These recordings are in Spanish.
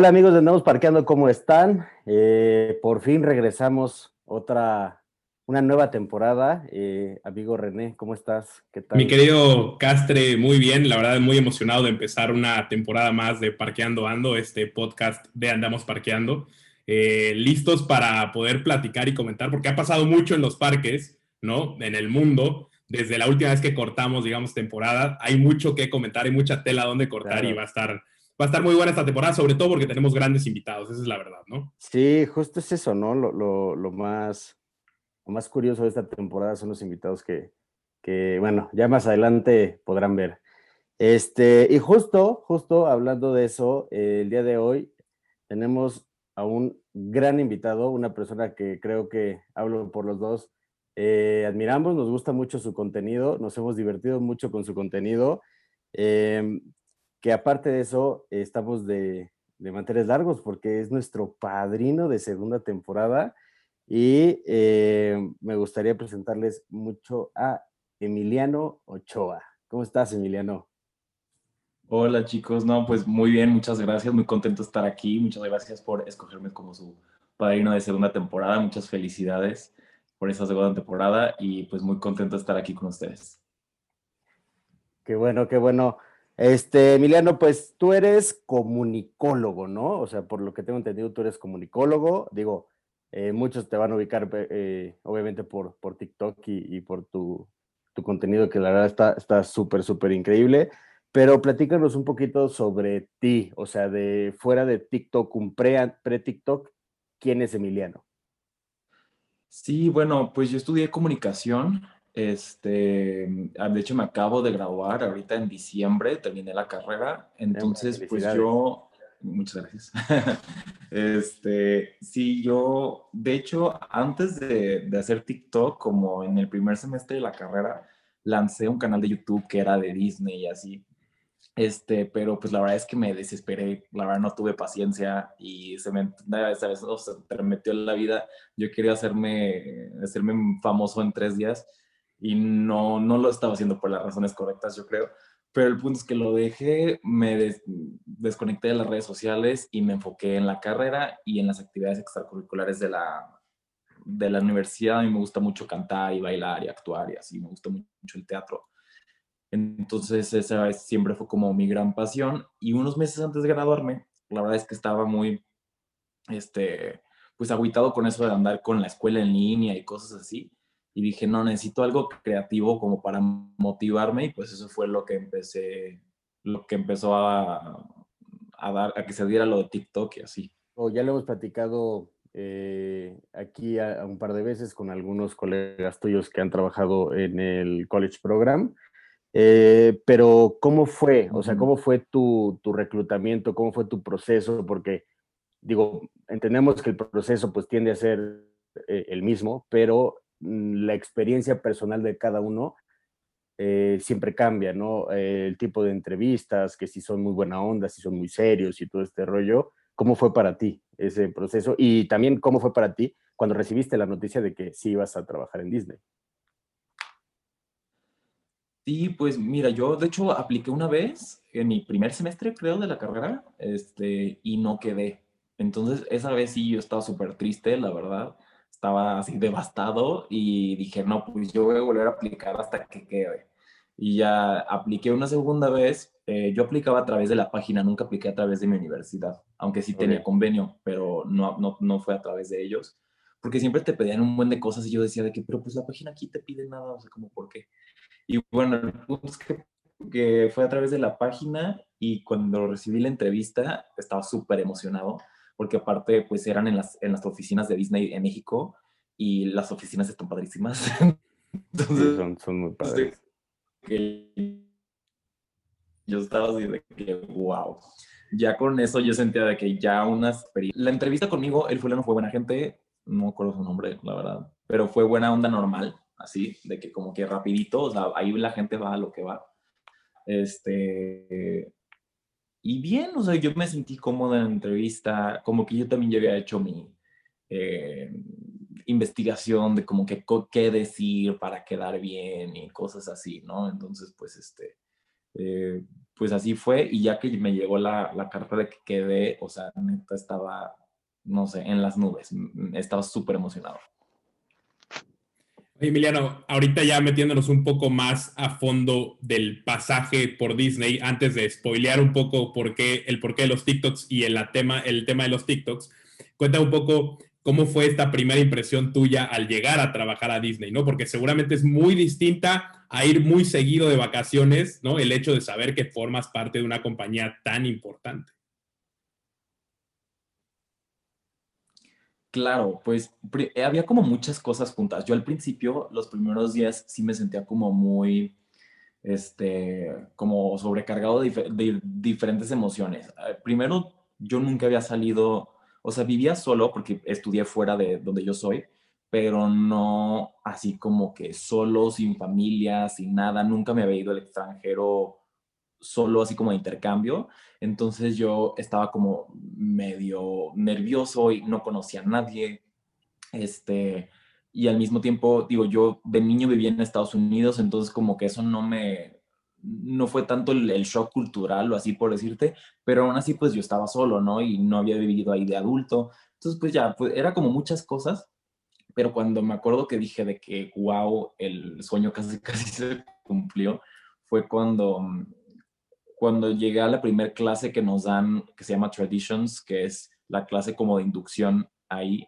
Hola amigos de Andamos Parqueando, ¿cómo están? Eh, por fin regresamos otra, una nueva temporada. Eh, amigo René, ¿cómo estás? ¿Qué tal? Mi querido Castre, muy bien, la verdad muy emocionado de empezar una temporada más de Parqueando Ando, este podcast de Andamos Parqueando. Eh, listos para poder platicar y comentar, porque ha pasado mucho en los parques, ¿no? En el mundo. Desde la última vez que cortamos, digamos, temporada, hay mucho que comentar, hay mucha tela donde cortar y va a estar va a estar muy buena esta temporada, sobre todo porque tenemos grandes invitados, esa es la verdad, ¿no? Sí, justo es eso, ¿no? Lo, más, más curioso de esta temporada son los invitados que, bueno, ya más adelante podrán ver. Este, y justo, justo hablando de eso, el día de hoy tenemos a un gran invitado, una persona que creo que hablo por los dos, eh, admiramos, nos gusta mucho su contenido, nos hemos divertido mucho con su contenido. Em, que aparte de eso, estamos de, de manteles largos porque es nuestro padrino de segunda temporada y eh, me gustaría presentarles mucho a Emiliano Ochoa. ¿Cómo estás, Emiliano? Hola chicos, no, pues muy bien, muchas gracias, muy contento de estar aquí, muchas gracias por escogerme como su padrino de segunda temporada, muchas felicidades por esa segunda temporada y pues muy contento de estar aquí con ustedes. Qué bueno, qué bueno. Este, Emiliano, pues tú eres comunicólogo, ¿no? O sea, por lo que tengo entendido, tú eres comunicólogo. Digo, eh, muchos te van a ubicar, eh, obviamente, por, por TikTok y, por tu, contenido, que la verdad está súper, súper increíble. Pero platícanos un poquito sobre ti, o sea, de fuera de TikTok, un pre-TikTok, ¿quién es Emiliano? Sí, bueno, pues yo estudié comunicación este, de hecho me acabo de graduar ahorita en diciembre, terminé la carrera, entonces pues yo, muchas gracias. este, sí, yo, de hecho, antes de, de, hacer TikTok, como en el primer semestre de la carrera, lancé un canal de YouTube que era de Disney y así. Este, pero pues la verdad es que me desesperé, la verdad no tuve paciencia y se me, ¿sabes? O se me metió en la vida. Yo quería hacerme, hacerme famoso en tres días y no, no lo estaba haciendo por las razones correctas, yo creo. Pero el punto es que lo dejé, me desconecté de las redes sociales y me enfoqué en la carrera y en las actividades extracurriculares de la, de la universidad. A mí me gusta mucho cantar y bailar y actuar y así, me gusta mucho el teatro. Entonces esa siempre fue como mi gran pasión. Y unos meses antes de graduarme, la verdad es que estaba muy, este, pues aguitado con eso de andar con la escuela en línea y cosas así y dije, no, necesito algo creativo como para motivarme y pues eso fue lo que empecé, lo que empezó a, a dar, a que se diera lo de TikTok y así. Oh, ya lo hemos platicado eh, aquí a, un par de veces con algunos colegas tuyos que han trabajado en el College Program. Eh, pero, ¿cómo fue? O sea, ¿cómo fue tu, tu, reclutamiento? ¿Cómo fue tu proceso? Porque, digo, entendemos que el proceso pues tiende a ser eh, el mismo, pero la experiencia personal de cada uno eh, siempre cambia, ¿no? Eh, el tipo de entrevistas, que si son muy buena onda, si son muy serios y todo este rollo. ¿Cómo fue para ti ese proceso? Y también, ¿cómo fue para ti cuando recibiste la noticia de que sí ibas a trabajar en Disney? Sí, pues mira, yo de hecho apliqué una vez en mi primer semestre, creo, de la carrera, este, y no quedé. Entonces, esa vez sí yo estaba súper triste, la verdad estaba así devastado y dije, no, pues yo voy a volver a aplicar hasta que quede. Y ya apliqué una segunda vez. Eh, yo aplicaba a través de la página, nunca apliqué a través de mi universidad, aunque sí tenía convenio, pero no, no, no fue a través de ellos. Porque siempre te pedían un buen de cosas y yo decía de que, pero pues la página aquí te pide nada, o sea, como, ¿por qué? Y bueno, el punto es que, que fue a través de la página y cuando recibí la entrevista estaba súper emocionado porque aparte pues eran en las, en las oficinas de Disney en México y las oficinas están padrísimas. Entonces, son, son, muy padres. yo estaba así de que, wow. Ya con eso yo sentía de que ya unas... La entrevista conmigo, el fulano fue buena gente, no recuerdo su nombre, la verdad, pero fue buena onda normal. así, de que como que rapidito, o sea, ahí la gente va a lo que va. Este, y bien, o sea, yo me sentí cómoda en la entrevista, como que yo también ya había hecho mi eh, investigación de como que qué decir para quedar bien y cosas así, ¿no? Entonces, pues, este, eh, pues así fue y ya que me llegó la, la carta de que quedé, o sea, neta estaba, no sé, en las nubes, estaba súper emocionado. Emiliano, ahorita ya metiéndonos un poco más a fondo del pasaje por Disney, antes de spoilear un poco por qué, el porqué de los TikToks y el tema, el tema de los TikToks, cuenta un poco cómo fue esta primera impresión tuya al llegar a trabajar a Disney, ¿no? Porque seguramente es muy distinta a ir muy seguido de vacaciones, ¿no? El hecho de saber que formas parte de una compañía tan importante. Claro, pues eh, había como muchas cosas juntas. Yo al principio, los primeros días, sí me sentía como muy, este, como sobrecargado de, diferentes emociones. Eh, primero, yo nunca había salido, o sea, vivía solo porque estudié fuera de donde yo soy, pero no así como que solo, sin familia, sin nada. Nunca me había ido al extranjero solo así como de intercambio. Entonces yo estaba como medio nervioso y no conocía a nadie. Este, y al mismo tiempo, digo, yo de niño vivía en Estados Unidos, entonces como que eso no me, no fue tanto el, shock cultural o así por decirte, pero aún así pues yo estaba solo, ¿no? Y no había vivido ahí de adulto. Entonces pues ya, pues era como muchas cosas, pero cuando me acuerdo que dije de que, wow, el sueño casi, casi se cumplió, fue cuando cuando llegué a la primera clase que nos dan, que se llama Traditions, que es la clase como de inducción ahí,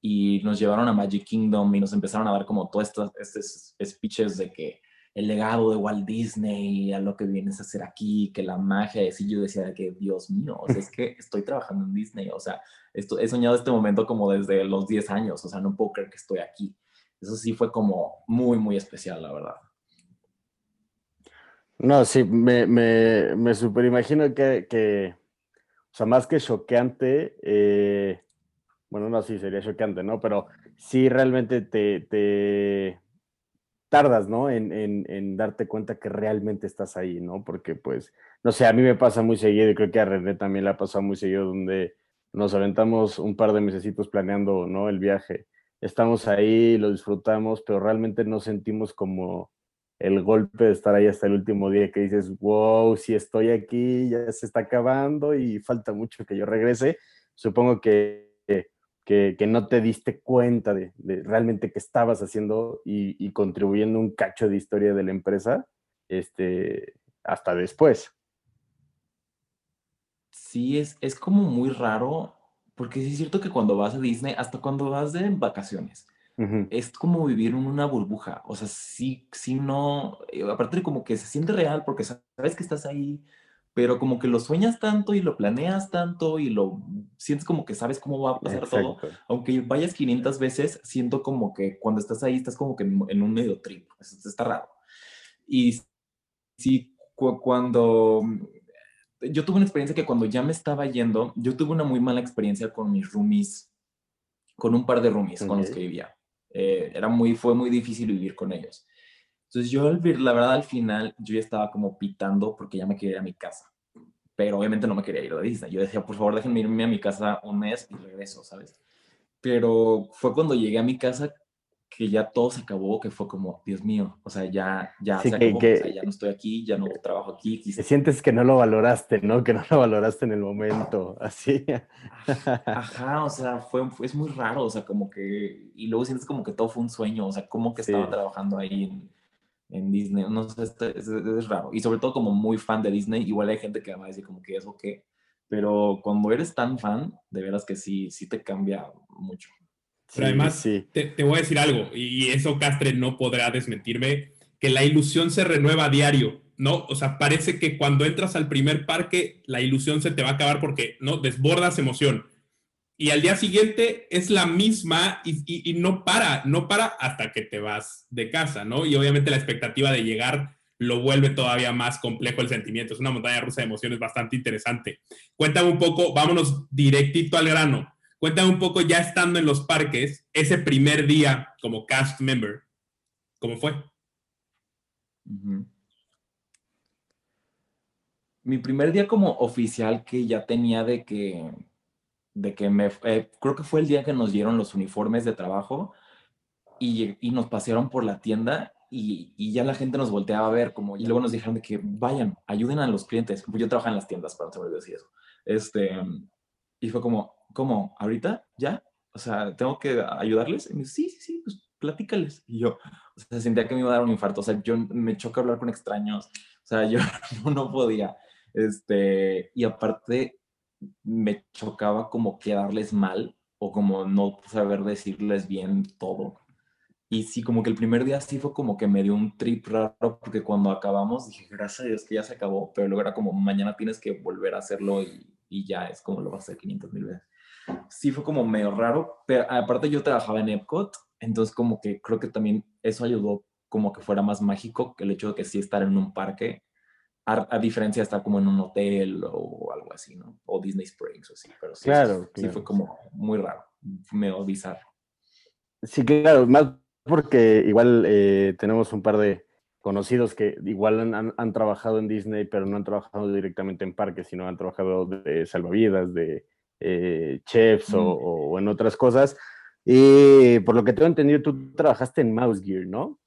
y nos llevaron a Magic Kingdom y nos empezaron a dar como todos estos, estos speeches de que el legado de Walt Disney, a lo que vienes a hacer aquí, que la magia, y yo decía que, Dios mío, o sea, es que estoy trabajando en Disney, o sea, esto, he soñado este momento como desde los 10 años, o sea, no puedo creer que estoy aquí. Eso sí fue como muy, muy especial, la verdad. No, sí, me, me, me super imagino que, que, o sea, más que choqueante, eh, bueno, no, sí, sería choqueante, ¿no? Pero sí realmente te, te tardas, ¿no? En, en, en, darte cuenta que realmente estás ahí, ¿no? Porque, pues, no sé, a mí me pasa muy seguido y creo que a René también le ha pasado muy seguido donde nos aventamos un par de mesecitos planeando, ¿no? El viaje. Estamos ahí, lo disfrutamos, pero realmente no sentimos como el golpe de estar ahí hasta el último día que dices, wow, si estoy aquí, ya se está acabando y falta mucho que yo regrese. Supongo que, que, no te diste cuenta de, realmente qué estabas haciendo y, contribuyendo un cacho de historia de la empresa este, hasta después. Sí, es, es como muy raro, porque sí es cierto que cuando vas a Disney, hasta cuando vas de vacaciones, es como vivir en una burbuja. O sea, sí, sí, no. Eh, aparte, como que se siente real porque sabes que estás ahí, pero como que lo sueñas tanto y lo planeas tanto y lo sientes como que sabes cómo va a pasar todo. Aunque vayas 500 veces, siento como que cuando estás ahí estás como que en, un medio trip. Eso está raro. Y sí, cuando. Yo tuve una experiencia que cuando ya me estaba yendo, yo tuve una muy mala experiencia con mis roomies, con un par de roomies con los que vivía. Eh, era muy, fue muy difícil vivir con ellos. Entonces yo, la verdad, al final, yo ya estaba como pitando porque ya me quería ir a mi casa. Pero obviamente no me quería ir a Disney. Yo decía, por favor, déjenme irme a mi casa un mes y regreso, ¿sabes? Pero fue cuando llegué a mi casa que ya todo se acabó, que fue como, Dios mío, o sea, ya, ya se acabó, ya no estoy aquí, ya no trabajo aquí. Sientes que no lo valoraste, ¿no? Que no lo valoraste en el momento, así. Ajá, o sea, fue, es muy raro, o sea, como que, y luego sientes como que todo fue un sueño, o sea, como que estaba trabajando ahí en, en Disney, no sé, es, es, raro. Y sobre todo como muy fan de Disney, igual hay gente que va a decir como que eso qué, pero cuando eres tan fan, de veras que sí, sí te cambia mucho. Pero además, te, voy a decir algo, y eso Castre no podrá desmentirme, que la ilusión se renueva a diario, ¿no? O sea, parece que cuando entras al primer parque, la ilusión se te va a acabar porque, ¿no? Desbordas emoción. Y al día siguiente es la misma y, no para, no para hasta que te vas de casa, ¿no? Y obviamente la expectativa de llegar lo vuelve todavía más complejo el sentimiento. Es una montaña rusa de emociones bastante interesante. Cuéntame un poco, vámonos directito al grano. Cuéntame un poco, ya estando en los parques, ese primer día como cast member, ¿Cómo fue? Mi primer día como oficial que ya tenía de que, de que me, eh, creo que fue el día que nos dieron los uniformes de trabajo y, nos pasearon por la tienda y, ya la gente nos volteaba a ver como, y luego nos dijeron de que vayan, ayuden a los clientes. Yo trabajaba en las tiendas, para no se decir eso. Este, y fue como, ¿cómo? ¿Ahorita? ¿Ya? O sea, ¿tengo que ayudarles? Y me dice, sí, sí, sí, pues platícales. Y yo, o sea, sentía que me iba a dar un infarto. O sea, yo me choca hablar con extraños. O sea, yo no, podía. Este, y aparte, me chocaba como quedarles mal o como no saber decirles bien todo. Y sí, como que el primer día sí fue como que me dio un trip raro, porque cuando acabamos dije, gracias a Dios que ya se acabó, pero luego era como, mañana tienes que volver a hacerlo y, y ya es como lo vas a hacer 500 mil veces. Sí fue como medio raro, pero aparte yo trabajaba en Epcot, entonces como que creo que también eso ayudó como que fuera más mágico que el hecho de que sí estar en un parque, a, diferencia de estar como en un hotel o algo así, ¿no? O Disney Springs o así, pero sí, claro, sí, fue como muy raro, medio bizarro. Sí, claro, más porque igual eh, tenemos un par de conocidos que igual han, han, trabajado en Disney, pero no han trabajado directamente en parques, sino han trabajado de salvavidas, de eh, chefs o, mm. o, en otras cosas. Y por lo que tengo entendido, tú trabajaste en Mouse Gear, ¿no?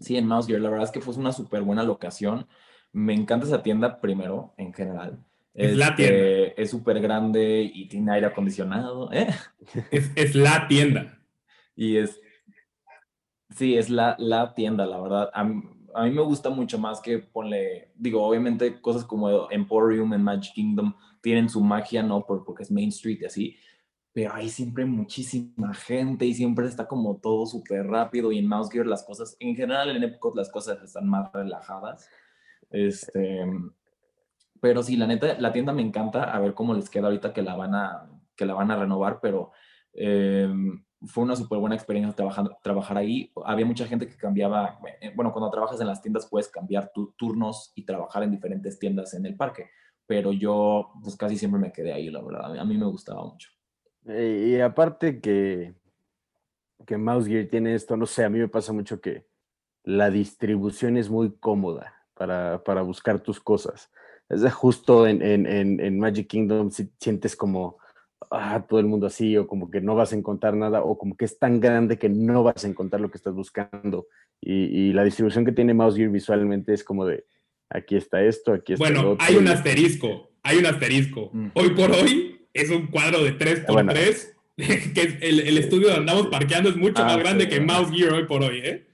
Sí, en Mouse Gear. La verdad es que fue una súper buena locación. Me encanta esa tienda primero, en general. Es, la tienda. Es súper grande y tiene aire acondicionado. ¿eh? Es, es, la tienda. Y es. Sí, es la, la tienda, la verdad. A mí, a mí me gusta mucho más que ponle. Digo, obviamente, cosas como Emporium en Magic Kingdom tienen su magia, ¿no? porque es Main Street y así, pero hay siempre muchísima gente y siempre está como todo súper rápido y en Mouse Gear las cosas, en general en Epcot las cosas están más relajadas. Este, pero sí, la neta, la tienda me encanta, a ver cómo les queda ahorita que la van a, que la van a renovar, pero eh, fue una súper buena experiencia trabajando, trabajar ahí. Había mucha gente que cambiaba, eh, bueno, cuando trabajas en las tiendas puedes cambiar tus turnos y trabajar en diferentes tiendas en el parque pero yo pues casi siempre me quedé ahí, la verdad. A mí me gustaba mucho. Y, aparte que, que Mouse Gear tiene esto, no sé, a mí me pasa mucho que la distribución es muy cómoda para, para buscar tus cosas. Es justo en, en, en, Magic Kingdom si sientes como ah, todo el mundo así, o como que no vas a encontrar nada, o como que es tan grande que no vas a encontrar lo que estás buscando. Y, y la distribución que tiene Mouse Gear visualmente es como de, aquí está esto, aquí está Bueno, hay un asterisco, hay un asterisco. Mm. Hoy por hoy es un cuadro de 3x3, que el, estudio donde andamos parqueando es mucho ah, más grande que Mouse Gear hoy por hoy, ¿eh?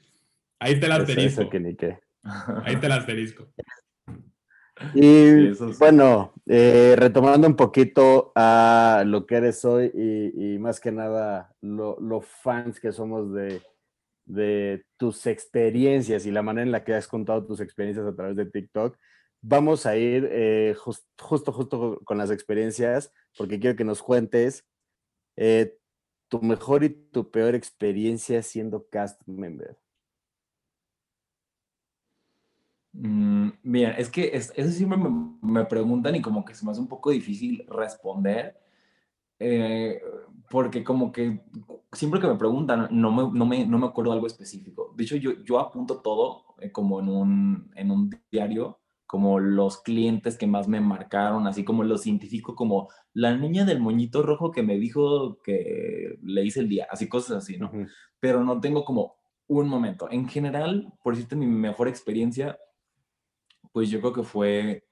Ahí está el asterisco. Ahí está el asterisco. Y bueno, eh, retomando un poquito a lo que eres hoy y, más que nada lo fans que somos de, de tus experiencias y la manera en la que has contado tus experiencias a través de TikTok. Vamos a ir eh, justo, justo con las experiencias, porque quiero que nos cuentes eh, tu mejor y tu peor experiencia siendo cast member. Mm, bien, es que eso siempre me, me, preguntan y como que se me hace un poco difícil responder, eh, porque como que siempre que me preguntan, no me, no me, no me acuerdo algo específico. De hecho, yo, yo apunto todo eh, como en un, en un diario, como los clientes que más me marcaron, así como lo científico, como la niña del moñito rojo que me dijo que le hice el día, así cosas así, ¿no? Pero no tengo como un momento. En general, por decirte mi mejor experiencia, pues yo creo que fue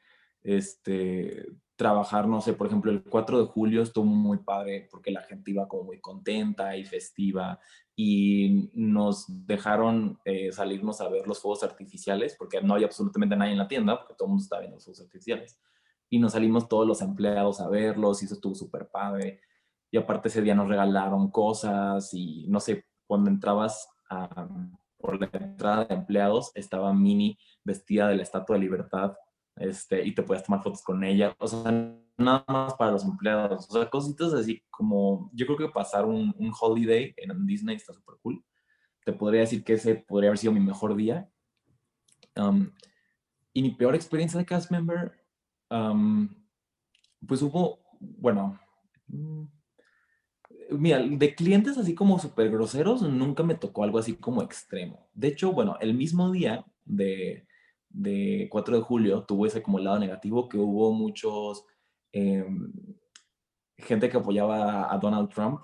este trabajar, no sé, por ejemplo, el 4 de julio estuvo muy padre porque la gente iba como muy contenta y festiva y nos dejaron eh, salirnos a ver los fuegos artificiales porque no había absolutamente nadie en la tienda porque todo el mundo estaba viendo los fuegos artificiales. Y nos salimos todos los empleados a verlos y eso estuvo súper padre. Y aparte ese día nos regalaron cosas y no sé, cuando entrabas a, por la entrada de empleados estaba Mini vestida de la Estatua de Libertad este, y te puedes tomar fotos con ella, o sea, nada más para los empleados, o sea, cositas así como, yo creo que pasar un, un holiday en Disney está súper cool, te podría decir que ese podría haber sido mi mejor día. Um, y mi peor experiencia de cast member, um, pues hubo, bueno, mira, de clientes así como súper groseros, nunca me tocó algo así como extremo. De hecho, bueno, el mismo día de, de 4 de julio tuvo ese como lado negativo que hubo muchos, em, gente que apoyaba a Donald Trump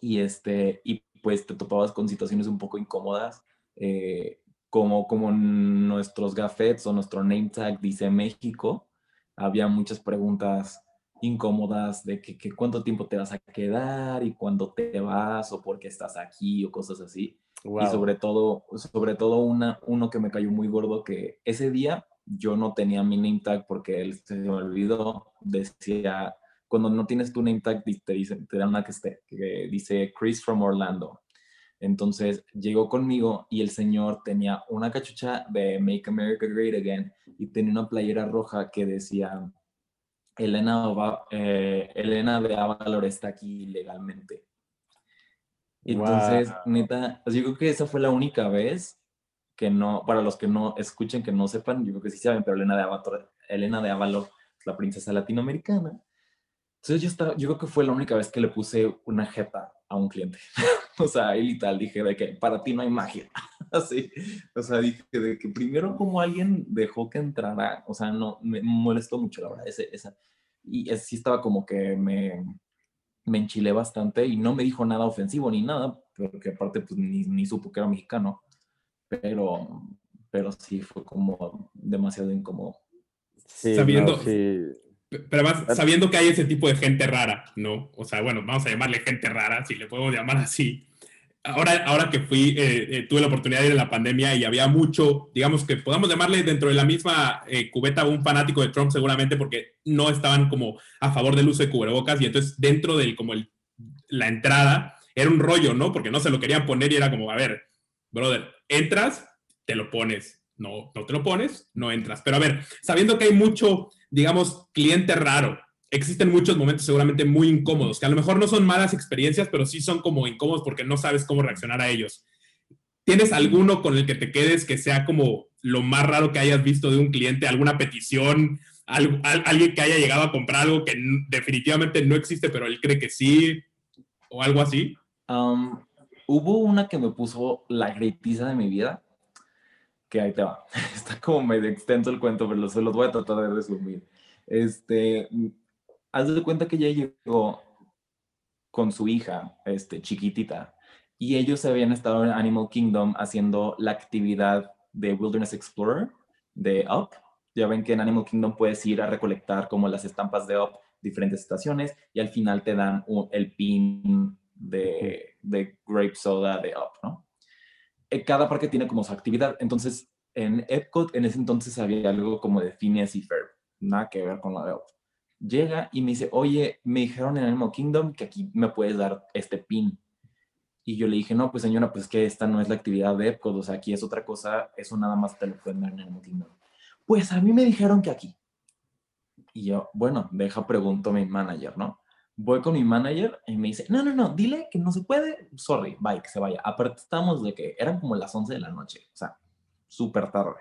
y este, y pues te topabas con situaciones un poco incómodas, eh, como, como nuestros gafetes o nuestro name tag dice México, había muchas preguntas incómodas de que, cuánto tiempo te vas a quedar y cuándo te vas o por qué estás aquí o cosas así. Y sobre todo, sobre todo una, uno que me cayó muy gordo que ese día yo no tenía mi name tag porque él se me olvidó, decía, cuando no tienes tu name tag te, dicen, te dan una que, esté, que dice Chris from Orlando. Entonces llegó conmigo y el señor tenía una cachucha de Make America Great Again y tenía una playera roja que decía Elena, eh, Elena de Avalor está aquí legalmente. Entonces, neta, yo creo que esa fue la única vez que no, para los que no escuchen, que no sepan, yo creo que sí saben, pero Elena de Avalor, Elena de Avalor es la princesa latinoamericana. Entonces yo, estaba, yo creo que fue la única vez que le puse una jeta a un cliente. o sea, él y tal, dije de que para ti no hay magia. Así, o sea, dije de que primero como alguien dejó que entrara, o sea, no, me molestó mucho la verdad, ese, esa, y sí estaba como que me, me enchilé bastante y no me dijo nada ofensivo ni nada, porque aparte pues ni, ni supo que era mexicano, pero, pero sí fue como demasiado incómodo. sabiendo, pero además, sabiendo que hay ese tipo de gente rara, ¿no? O sea, bueno, vamos a llamarle gente rara, si le podemos llamar así ahora, ahora que fui, eh, eh, tuve la oportunidad de ir en la pandemia y había mucho, digamos que podamos llamarle dentro de la misma eh, cubeta un fanático de Trump seguramente porque no estaban como a favor del uso de cubrebocas y entonces dentro del como el, la entrada era un rollo, ¿no? Porque no se lo querían poner y era como, a ver, brother, entras, te lo pones, no, no te lo pones, no entras. Pero a ver, sabiendo que hay mucho, digamos, cliente raro, existen muchos momentos seguramente muy incómodos, que a lo mejor no son malas experiencias, pero sí son como incómodos porque no sabes cómo reaccionar a ellos. ¿Tienes alguno con el que te quedes que sea como lo más raro que hayas visto de un cliente? ¿Alguna petición? ¿Alguien que haya llegado a comprar algo que definitivamente no existe, pero él cree que sí? ¿O algo así? Hubo una que me puso la gritiza de mi vida, que ahí te va. Está como medio extenso el cuento, pero se los voy a tratar de resumir. Este, haz de cuenta que ella llegó con su hija, este, chiquitita, y ellos habían estado en Animal Kingdom haciendo la actividad de Wilderness Explorer de Up. Ya ven que en Animal Kingdom puedes ir a recolectar como las estampas de Up, diferentes estaciones, y al final te dan el pin de, de grape soda de Up, ¿no? Eh, cada parque tiene como su actividad. Entonces, en Epcot en ese entonces había algo como de Phineas y Ferb, nada que ver con la de Up llega y me dice, oye, me dijeron en Animal Kingdom que aquí me puedes dar este pin. Y yo le dije, no, pues señora, pues que esta no es la actividad de Epcot, o sea, aquí es otra cosa, eso nada más te lo pueden dar en Animal Kingdom. Pues a mí me dijeron que aquí. Y yo, bueno, deja pregunto a mi manager, ¿no? Voy con mi manager y me dice, no, no, no, dile que no se puede, sorry, bye, que se vaya. Aparte estamos de que eran como las 11 de la noche, o sea, súper tarde.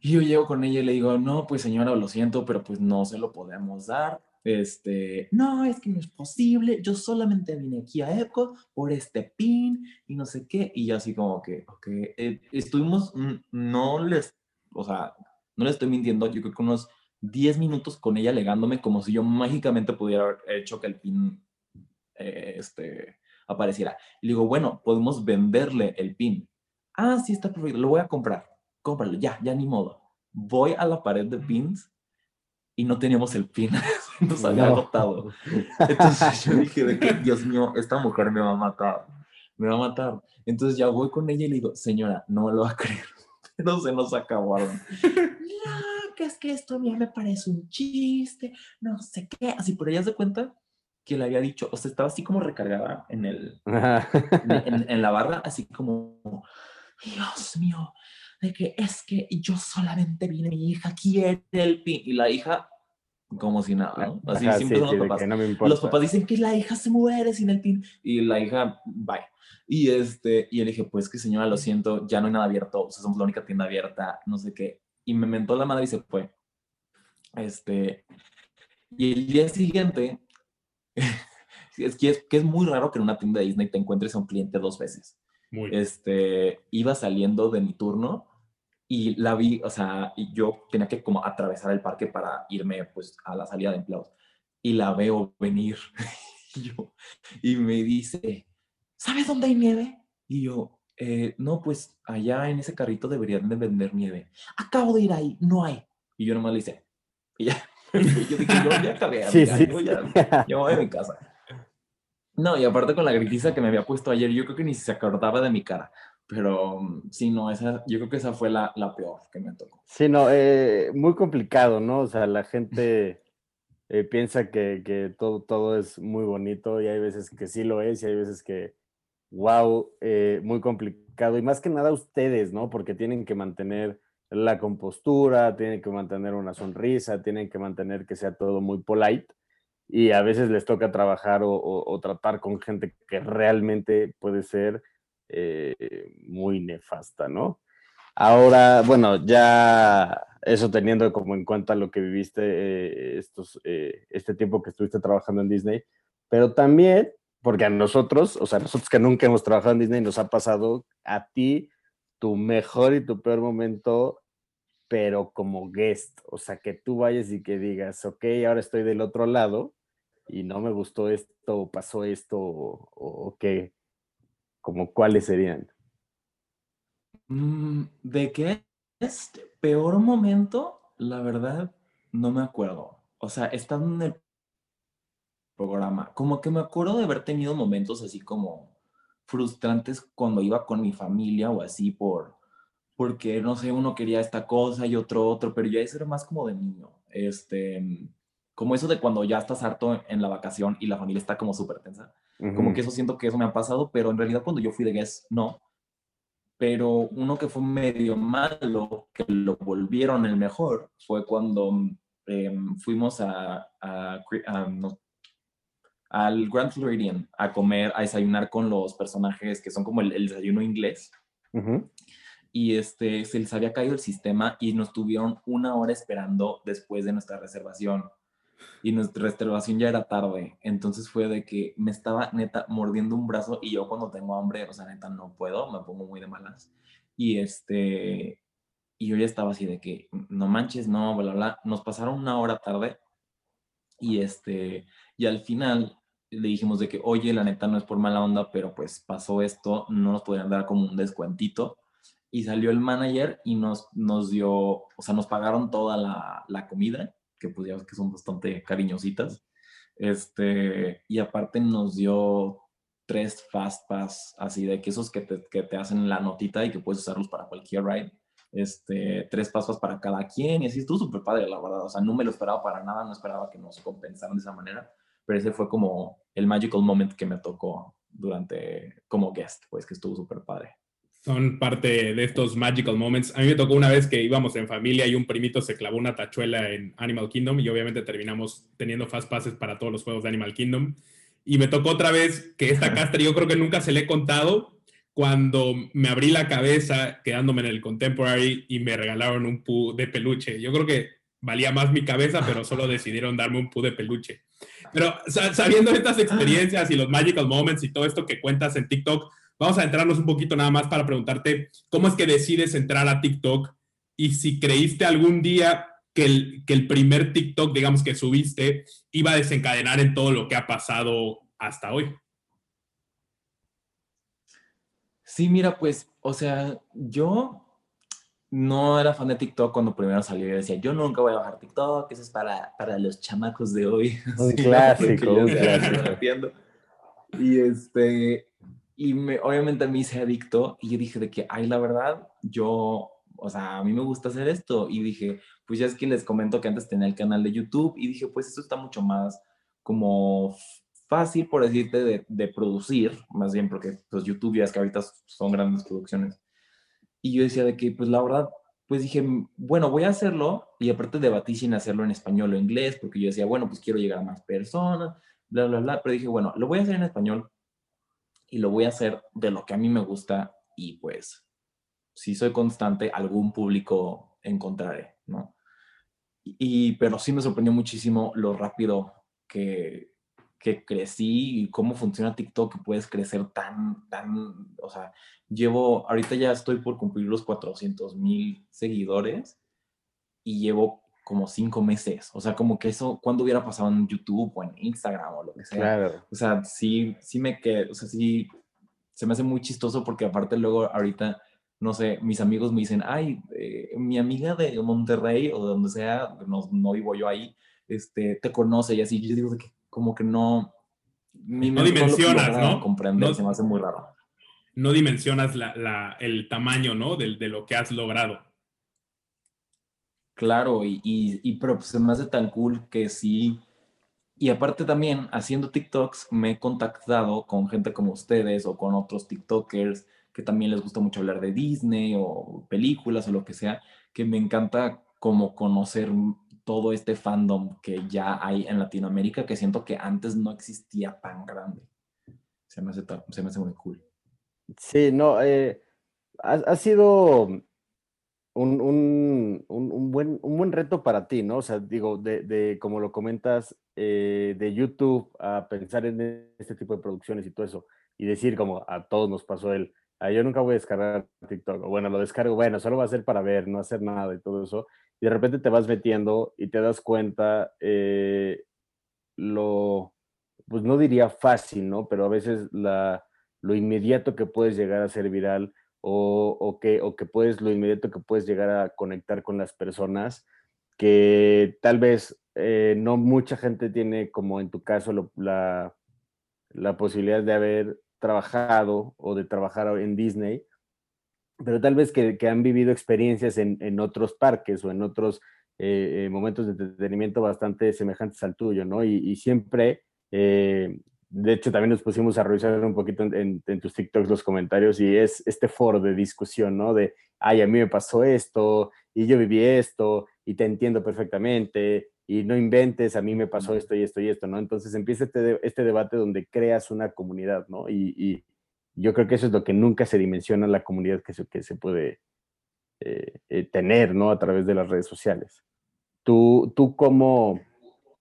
Y yo llego con ella y le digo, no, pues señora, lo siento, pero pues no se lo podemos dar. Este, no, es que no es posible, yo solamente vine aquí a Epcot por este pin y no sé qué. Y yo así como que, ok, eh, estuvimos, mm, no les, o sea, no le estoy mintiendo, yo creo que unos 10 minutos con ella alegándome como si yo mágicamente pudiera haber hecho que el pin, eh, este, apareciera. Le digo, bueno, podemos venderle el pin. Ah, sí, está perfecto, lo voy a comprar cómpralo, ya, ya ni modo. Voy a la pared de pins y no teníamos el pin, nos había agotado. Entonces yo dije de que, Dios mío, esta mujer me va a matar, me va a matar. Entonces ya voy con ella y le digo, señora, no lo va a creer, pero se nos acabaron. no, que es que esto a mí me parece un chiste, no sé qué. Así, por ella se cuenta que le había dicho, o sea, estaba así como recargada en el, en la barra, así como, Dios mío, de que es que yo solamente vine, mi hija quiere el pin. Y la hija, como si nada, Así siempre son los papás. los papás dicen que la hija se muere sin el pin. Y la hija, bye. Y, este, y él dije, pues que señora, lo siento, ya no hay nada abierto, o sea, somos la única tienda abierta, no sé qué. Y me mentó la madre y se fue. Este, y el día siguiente, es que, es que es muy raro que en una tienda de Disney te encuentres a un cliente dos veces. Muy. Este, iba saliendo de mi turno y la vi, o sea, yo tenía que como atravesar el parque para irme pues a la salida de empleados. Y la veo venir y, yo, y me dice, ¿sabes dónde hay nieve? Y yo, eh, no, pues allá en ese carrito deberían de vender nieve. Acabo de ir ahí, no hay. Y yo nomás le hice, y ya. yo dije, yo ya acabé, sí, sí. yo ya, yo voy a mi casa. No, y aparte con la gritiza que me había puesto ayer, yo creo que ni se acordaba de mi cara. Pero mm, sí, no, esa, yo creo que esa fue la, la peor que me tocó. Sí, no, eh, muy complicado, ¿no? O sea, la gente eh, piensa que, que, todo, todo es muy bonito y hay veces que sí lo es y hay veces que, wow, eh, muy complicado. Y más que nada ustedes, ¿no? Porque tienen que mantener la compostura, tienen que mantener una sonrisa, tienen que mantener que sea todo muy polite y a veces les toca trabajar o, tratar con gente que realmente puede ser eh, muy nefasta, ¿no? Ahora, bueno, ya eso teniendo como en cuenta lo que viviste eh, estos, eh, este tiempo que estuviste trabajando en Disney, pero también, porque a nosotros, o sea, nosotros que nunca hemos trabajado en Disney, nos ha pasado a ti tu mejor y tu peor momento pero como guest, o sea, que tú vayas y que digas, ok, ahora estoy del otro lado, y no me gustó esto, pasó esto, o, qué, como cuáles serían. Mm, ¿De qué es peor momento? La verdad, no me acuerdo. O sea, estando en el programa, como que me acuerdo de haber tenido momentos así como frustrantes cuando iba con mi familia o así por, porque no sé, uno quería esta cosa y otro otro, pero ya eso era más como de niño. Este, como eso de cuando ya estás harto en la vacación y la familia está como súper tensa. Como que eso siento que eso me ha pasado, pero en realidad cuando yo fui de guest, no. Pero uno que fue medio malo, que lo volvieron el mejor, fue cuando em, fuimos a, al Grand Floridian a comer, a desayunar con los personajes que son como el, desayuno inglés. Y este, se les había caído el sistema y nos tuvieron una hora esperando después de nuestra reservación y nuestra restauración ya era tarde. Entonces fue de que me estaba neta mordiendo un brazo y yo cuando tengo hambre, o sea, neta no puedo, me pongo muy de malas. Y este, y yo ya estaba así de que no manches, no, bla, bla. Nos pasaron una hora tarde y este, y al final le dijimos de que, oye, la neta no es por mala onda, pero pues pasó esto, no nos podrían dar como un descuentito. Y salió el manager y nos, nos dio, o sea, nos pagaron toda la, la comida que pues que son bastante cariñositas. Este, y aparte nos dio tres fast pass, así de que esos que te, que te hacen la notita y que puedes usarlos para cualquier ride. Este, tres pasos para cada quien y así estuvo súper padre, la verdad. O sea, no me lo esperaba para nada, no esperaba que nos compensaran de esa manera, pero ese fue como el magical moment que me tocó durante como guest, pues que estuvo súper padre son parte de estos magical moments. A mí me tocó una vez que íbamos en familia y un primito se clavó una tachuela en Animal Kingdom y obviamente terminamos teniendo fast passes para todos los juegos de Animal Kingdom. Y me tocó otra vez que esta castra yo creo que nunca se le he contado cuando me abrí la cabeza quedándome en el Contemporary y me regalaron un pu de peluche. Yo creo que valía más mi cabeza, pero solo decidieron darme un pu de peluche. Pero sabiendo estas experiencias y los magical moments y todo esto que cuentas en TikTok, Vamos a entrarnos un poquito nada más para preguntarte cómo es que decides entrar a TikTok y si creíste algún día que el, que el primer TikTok, digamos, que subiste iba a desencadenar en todo lo que ha pasado hasta hoy. Sí, mira, pues, o sea, yo no era fan de TikTok cuando primero salió. y decía, yo nunca voy a bajar TikTok, eso es para, para los chamacos de hoy. Un clásico, un clásico. Y este, y me, obviamente me hice adicto y dije de que, ay, la verdad, yo, o sea, a mí me gusta hacer esto. Y dije, pues ya es que les comento que antes tenía el canal de YouTube y dije, pues esto está mucho más como fácil, por decirte, de, de producir, más bien porque pues YouTube ya es que ahorita son grandes producciones. Y yo decía de que, pues la verdad, pues dije, bueno, voy a hacerlo y aparte debatí sin hacerlo en español o inglés, porque yo decía, bueno, pues quiero llegar a más personas, bla, bla, bla, pero dije, bueno, lo voy a hacer en español y lo voy a hacer de lo que a mí me gusta y pues si soy constante, algún público encontraré, ¿no? Y, pero sí me sorprendió muchísimo lo rápido que, que crecí y cómo funciona TikTok, que puedes crecer tan, tan, o sea, llevo, ahorita ya estoy por cumplir los 400 mil seguidores y llevo como cinco meses. O sea, como que eso, cuando hubiera pasado en YouTube o en Instagram o lo que sea? Claro. O sea, sí, sí me quedo, o sea, sí, se me hace muy chistoso porque aparte luego ahorita, no sé, mis amigos me dicen, ay, eh, mi amiga de Monterrey o de donde sea, no, no vivo yo ahí, este, te conoce y así. Yo digo que como que no... no dimensionas, ¿no? Comprender, se me hace muy raro. No dimensionas la, el tamaño, ¿no? De, de, lo que has logrado. Claro, y, pero pues, se me hace tan cool que sí. Y aparte también, haciendo TikToks, me he contactado con gente como ustedes o con otros TikTokers que también les gusta mucho hablar de Disney o películas o lo que sea, que me encanta como conocer todo este fandom que ya hay en Latinoamérica que siento que antes no existía tan grande. Se me hace, se me hace muy cool. Sí, no, eh, ha, sido un, un, un, buen, un buen reto para ti, ¿no? O sea, digo, de, de como lo comentas, eh, de YouTube a pensar en este tipo de producciones y todo eso, y decir como a todos nos pasó el, ah, yo nunca voy a descargar TikTok, bueno, lo descargo, bueno, solo va a ser para ver, no hacer nada y todo eso, y de repente te vas metiendo y te das cuenta eh, lo, pues no diría fácil, ¿no? Pero a veces la, lo inmediato que puedes llegar a ser viral o, o, que, o que puedes, lo inmediato que puedes llegar a conectar con las personas, que tal vez eh, no mucha gente tiene, como en tu caso, la, la posibilidad de haber trabajado o de trabajar en Disney, pero tal vez que, han vivido experiencias en, otros parques o en otros eh, eh, momentos de entretenimiento bastante semejantes al tuyo, ¿no? Y, siempre, de hecho, también nos pusimos a revisar un poquito en, tus TikToks los comentarios y es este foro de discusión, ¿no? De, ay, a mí me pasó esto y yo viví esto y te entiendo perfectamente y no inventes, a mí me pasó esto y esto y esto, ¿no? Entonces empieza este, este debate donde creas una comunidad, ¿no? y yo creo que eso es lo que nunca se dimensiona la comunidad que se, que se puede eh, eh, tener, ¿no? A través de las redes sociales. ¿Tú, tú cómo,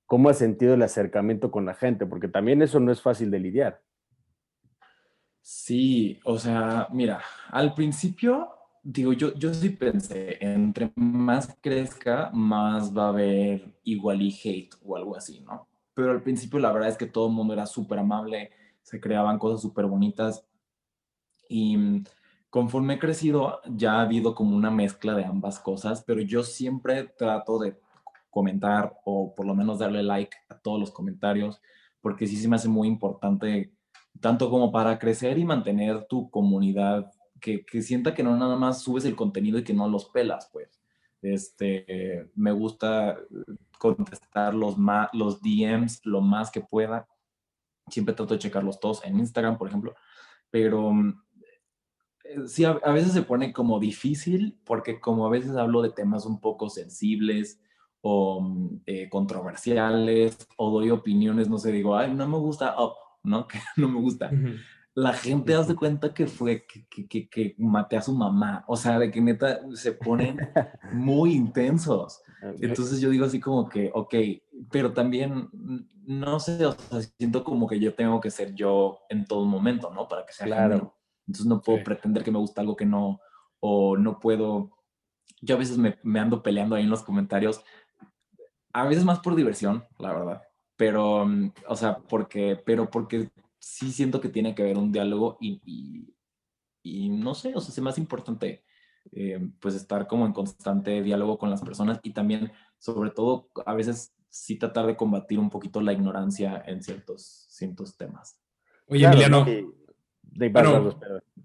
cómo has sentido el acercamiento con la gente? Porque también eso no es fácil de lidiar. Sí, o sea, mira, al principio, digo, yo, yo sí pensé, entre más crezca, más va a haber igual y hate o algo así, ¿no? Pero al principio la verdad es que todo el mundo era súper amable, se creaban cosas súper bonitas y mm, conforme he crecido, ya ha habido como una mezcla de ambas cosas, pero yo siempre trato de comentar o por lo menos darle like a todos los comentarios, porque sí se me hace muy importante, tanto como para crecer y mantener tu comunidad, que, que sienta que no nada más subes el contenido y que no los pelas, pues. Este, me gusta contestar los, los DMs lo más que pueda. Siempre trato de checarlos todos en Instagram, por ejemplo. Pero eh, sí, a, veces se pone como difícil porque como a veces hablo de temas un poco sensibles o mm, eh, controversiales o doy opiniones, no sé, digo, ay, no me gusta ¿no? Que no me gusta. La gente hace cuenta que fue que, que, que, maté a su mamá, o sea, de que neta se ponen muy intensos. Entonces yo digo así como que, ok, pero también, no sé, o sea, siento como que yo tengo que ser yo en todo momento, ¿no? Para que sea claro. Entonces no puedo pretender que me gusta algo que no, o no puedo, yo a veces me, me, ando peleando ahí en los comentarios, a veces más por diversión, la verdad, pero, mm, o sea, porque, pero porque sí siento que tiene que haber un diálogo y, y, no sé, o sea, es más importante eh, pues estar como en constante diálogo con las personas y también, sobre todo, a veces sí tratar de combatir un poquito la ignorancia en ciertos, ciertos temas. Oye, Emiliano, de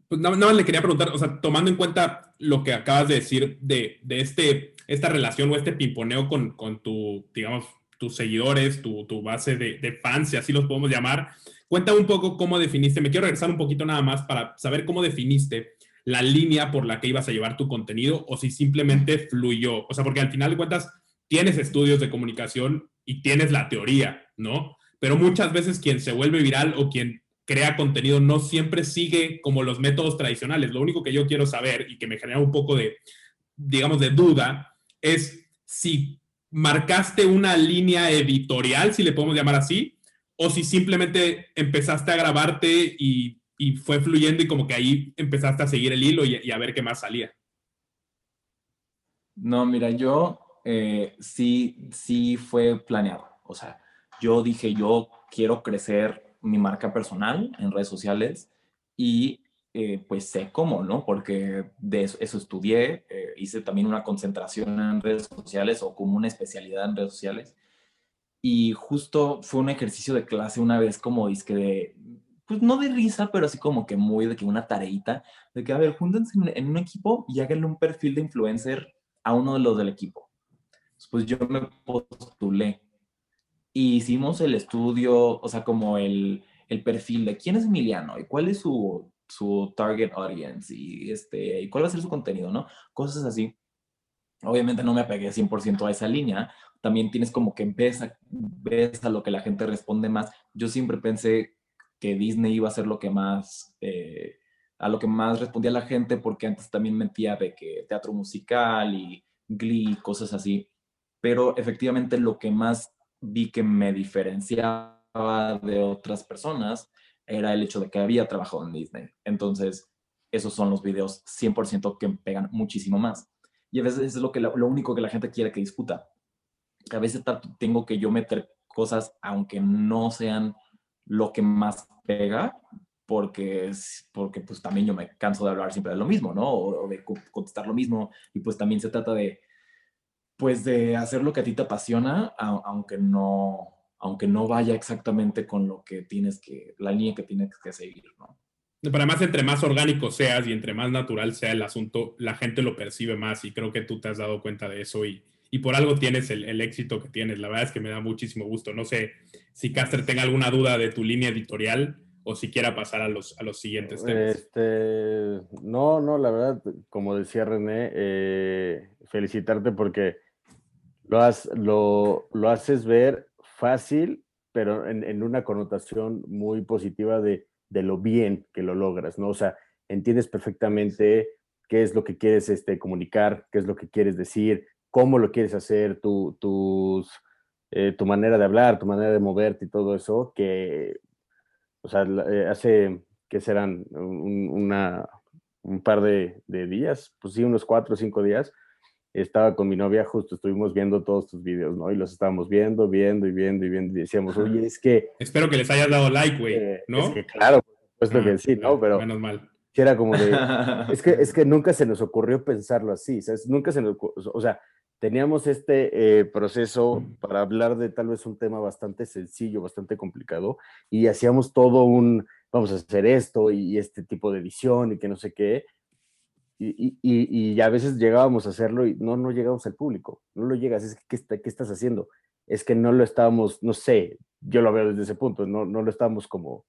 pues nada, más le quería preguntar, o sea, tomando en cuenta lo que acabas de decir de, de este, esta relación o este pimponeo con, con tu, digamos, tus seguidores, tu, tu base de, de, fans, si así los podemos llamar, cuéntame un poco cómo definiste, me quiero regresar un poquito nada más para saber cómo definiste la línea por la que ibas a llevar tu contenido o si simplemente fluyó, o sea, porque al final de cuentas tienes estudios de comunicación y tienes la teoría, ¿no? Pero muchas veces quien se vuelve viral o quien crea contenido no siempre sigue como los métodos tradicionales. Lo único que yo quiero saber y que me genera un poco de, digamos, de duda es si marcaste una línea editorial, si le podemos llamar así, o si simplemente empezaste a grabarte y, fue fluyendo y como que ahí empezaste a seguir el hilo y, a ver qué más salía. No, mira, yo eh, sí, sí fue planeado. O sea, yo dije, yo quiero crecer mi marca personal en redes sociales y eh, pues sé cómo, ¿no? Porque de eso, estudié, eh, hice también una concentración en redes sociales o como una especialidad en redes sociales y justo fue un ejercicio de clase una vez como que de, pues no de risa, pero así como que muy de que una tareita, de que, a ver, júntense en, un equipo y háganle un perfil de influencer a uno de los del equipo. Pues yo me postulé y hicimos el estudio, o sea, como el, el perfil de quién es Emiliano y cuál es su, su target audience y, este, y cuál va a ser su contenido, ¿no? Cosas así. Obviamente no me apegué 100% a esa línea, también tienes como que ves a, ves a lo que la gente responde más. Yo siempre pensé que Disney iba a ser lo que más, eh, a lo que más respondía la gente, porque antes también metía de que teatro musical y Glee, cosas así. Pero efectivamente lo que más vi que me diferenciaba de otras personas era el hecho de que había trabajado en Disney. Entonces, esos son los videos 100% que pegan muchísimo más. Y a veces es lo, que, lo único que la gente quiere que discuta a veces tengo que yo meter cosas aunque no sean lo que más pega, porque, porque pues también yo me canso de hablar siempre de lo mismo, ¿no? O, de contestar lo mismo, y pues también se trata de, pues de hacer lo que a ti te apasiona, aunque no, aunque no vaya exactamente con lo que tienes que, la línea que tienes que seguir, ¿no? Pero además, entre más orgánico seas y entre más natural sea el asunto, la gente lo percibe más y creo que tú te has dado cuenta de eso y, y por algo tienes el, éxito que tienes. La verdad es que me da muchísimo gusto. No sé si Caster tenga alguna duda de tu línea editorial o si quiera pasar a los, a los siguientes temas. Este, no, no, la verdad, como decía René, eh, felicitarte porque lo, lo, lo, haces ver fácil, pero en, una connotación muy positiva de, de, lo bien que lo logras, ¿no? O sea, entiendes perfectamente qué es lo que quieres este, comunicar, qué es lo que quieres decir, cómo lo quieres hacer, tu, tus, eh, tu manera de hablar, tu manera de moverte y todo eso, que, o sea, eh, hace, que serán? Un, una, un par de, días, pues sí, unos cuatro o cinco días, estaba con mi novia, justo estuvimos viendo todos tus videos, ¿no? Y los estábamos viendo, viendo y viendo y viendo y decíamos, oye, es que... Espero que les hayas dado like, güey, eh, ¿no? Es que, claro, por supuesto que sí, ¿no? Pero... Menos mal. era como de... es, que, es que nunca se nos ocurrió pensarlo así, ¿sabes? Nunca se nos... O sea, teníamos este eh, proceso para hablar de tal vez un tema bastante sencillo, bastante complicado, y hacíamos todo un, vamos a hacer esto y, este tipo de edición y que no sé qué, y, y, a veces llegábamos a hacerlo y no, no llegamos al público, no lo llegas, es que, ¿qué, ¿qué, estás haciendo? Es que no lo estábamos, no sé, yo lo veo desde ese punto, no, no lo estábamos como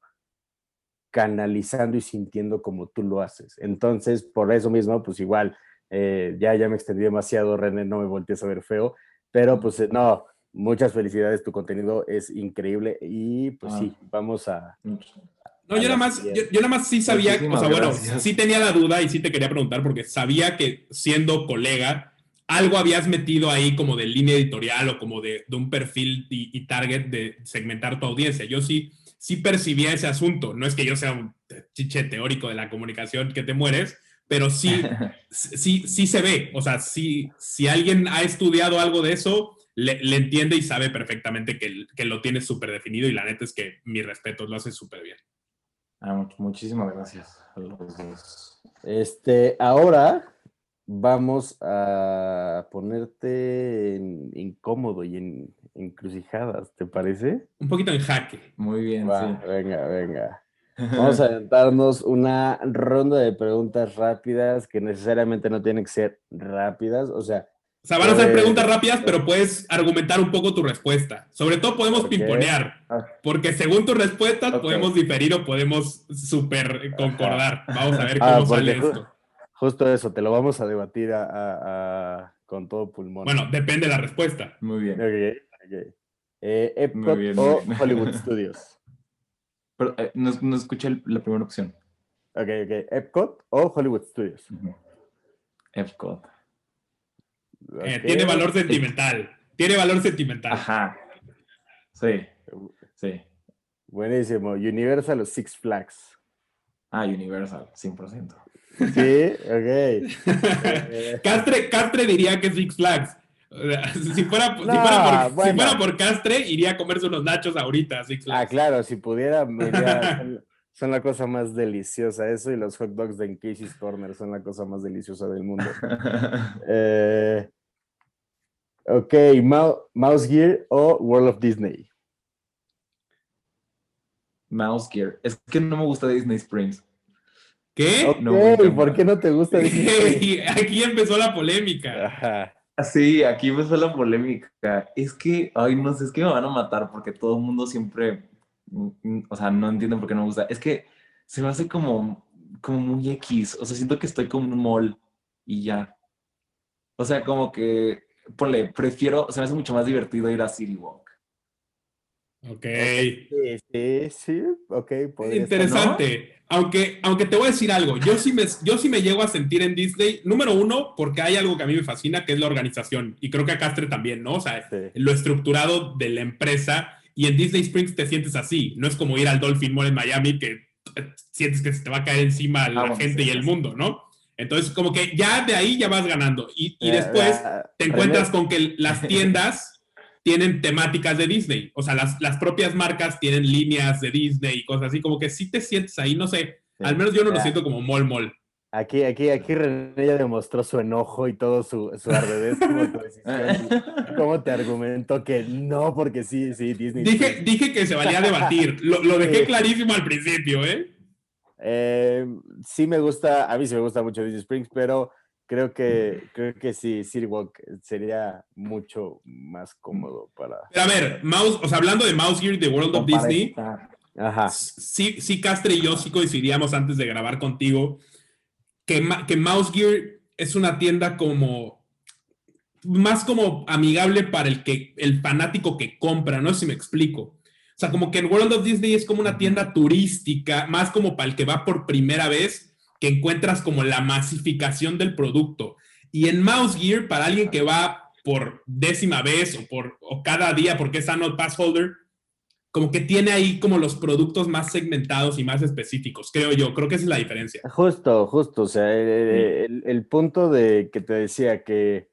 canalizando y sintiendo como tú lo haces. Entonces, por eso mismo, pues igual, eh, ya, ya me extendí demasiado, René, no me voltees a ver feo, pero pues eh, no, muchas felicidades, tu contenido es increíble y pues sí, ah. vamos a... No, yo nada, más, yo, nada más sí sabía, o sea, bueno, sí tenía la duda y sí te quería preguntar porque sabía que siendo colega, algo habías metido ahí como de línea editorial o como de, de un perfil y, y, target de segmentar tu audiencia. Yo sí, sí percibía ese asunto. No es que yo sea un chiche teórico de la comunicación que te mueres, pero sí, sí, sí se ve. O sea, si alguien ha estudiado algo de eso, le, entiende y sabe perfectamente que, que lo tiene súper definido y la neta es que mi respeto, lo hace súper bien. Ah, muchísimas gracias Este, ahora vamos a ponerte incómodo y en encrucijadas, ¿te parece? Un poquito en jaque. Muy bien, sí. Venga, venga. Vamos a aventarnos una ronda de preguntas rápidas que necesariamente no tienen que ser rápidas, o sea... O sea, van a ser preguntas rápidas, pero puedes argumentar un poco tu respuesta. Sobre todo podemos pimponear, ah. porque según tu respuesta podemos diferir o podemos super concordar. Vamos a ver ah, cómo sale esto. Justo eso, te lo vamos a debatir con todo pulmón. Bueno, depende de la respuesta. Muy bien. Eh, Epcot o Hollywood Studios. Pero eh, no, escuché la primera opción. Ok, ok. ¿Epcot o Hollywood Studios? Epcot. Eh, tiene valor sentimental. Tiene valor sentimental. Ajá. Sí. Sí. Buenísimo. Universal o Six Flags. Ah, Universal, 100%. Sí, ok. Castre, Castre diría que Six Flags. Si fuera, si, fuera por, si, fuera por, Castre, iría a comerse unos nachos ahorita. Six Flags. Ah, claro, si pudiera, me iría, son la cosa más deliciosa. Eso y los hot dogs de Casey's Corner son la cosa más deliciosa del mundo. eh, ok, Mouse Gear o World of Disney. Mouse Gear. Es que no me gusta Disney Springs. ¿Qué? Okay, ¿Por qué no te gusta Disney Springs? Aquí empezó la polémica. Ajá. Sí, aquí empezó la polémica. Es que, ay, no sé, es que me van a matar porque todo el mundo siempre o sea, no entiendo por qué no me gusta. Es que se me hace como, como muy X. O sea, siento que estoy como un mall y ya. O sea, como que, ponle, prefiero, se me hace mucho más divertido ir a City Walk. Ok. Sí, sí, sí, ok. Interesante. Aunque, aunque te voy a decir algo, yo sí, me, yo sí me llego a sentir en Disney, número uno, porque hay algo que a mí me fascina, que es la organización. Y creo que a Castre también, ¿no? O sea, lo estructurado de la empresa y en Disney Springs te sientes así. No es como ir al Dolphin Mall en Miami que sientes que se te va a caer encima la ah, gente y el mundo, ¿no? Entonces, como que ya de ahí ya vas ganando. Y, y después te encuentras con que las tiendas tienen temáticas de Disney. O sea, las, las propias marcas tienen líneas de Disney y cosas así. Como que sí te sientes ahí, no sé. Al menos yo no lo siento como mall mall. Aquí, aquí, aquí René ya demostró su enojo y todo su, su ardedez ¿Cómo te argumentó que no? Porque sí, sí, Disney. Dije, dije que se valía a debatir. Lo, lo dejé clarísimo al principio, ¿eh? ¿eh? Sí me gusta, a mí sí me gusta mucho Disney Springs, pero creo que, creo que sí, City Walk sería mucho más cómodo para... a ver, Mouse, o sea, hablando de Mouse Gear, The World of Disney, Ajá. Sí, sí, Castre y yo sí coincidíamos antes de grabar contigo que, que Mouse Gear es una tienda como más como amigable para el que el fanático que compra, no sé si me explico. O sea, como que en World of Disney es como una tienda turística, más como para el que va por primera vez, que encuentras como la masificación del producto. Y en Mouse Gear, para alguien que va por décima vez o por o cada día porque es Annual Pass Holder, como que tiene ahí como los productos más segmentados y más específicos, creo yo. Creo que esa es la diferencia. Justo, justo. O sea, el, punto de que te decía que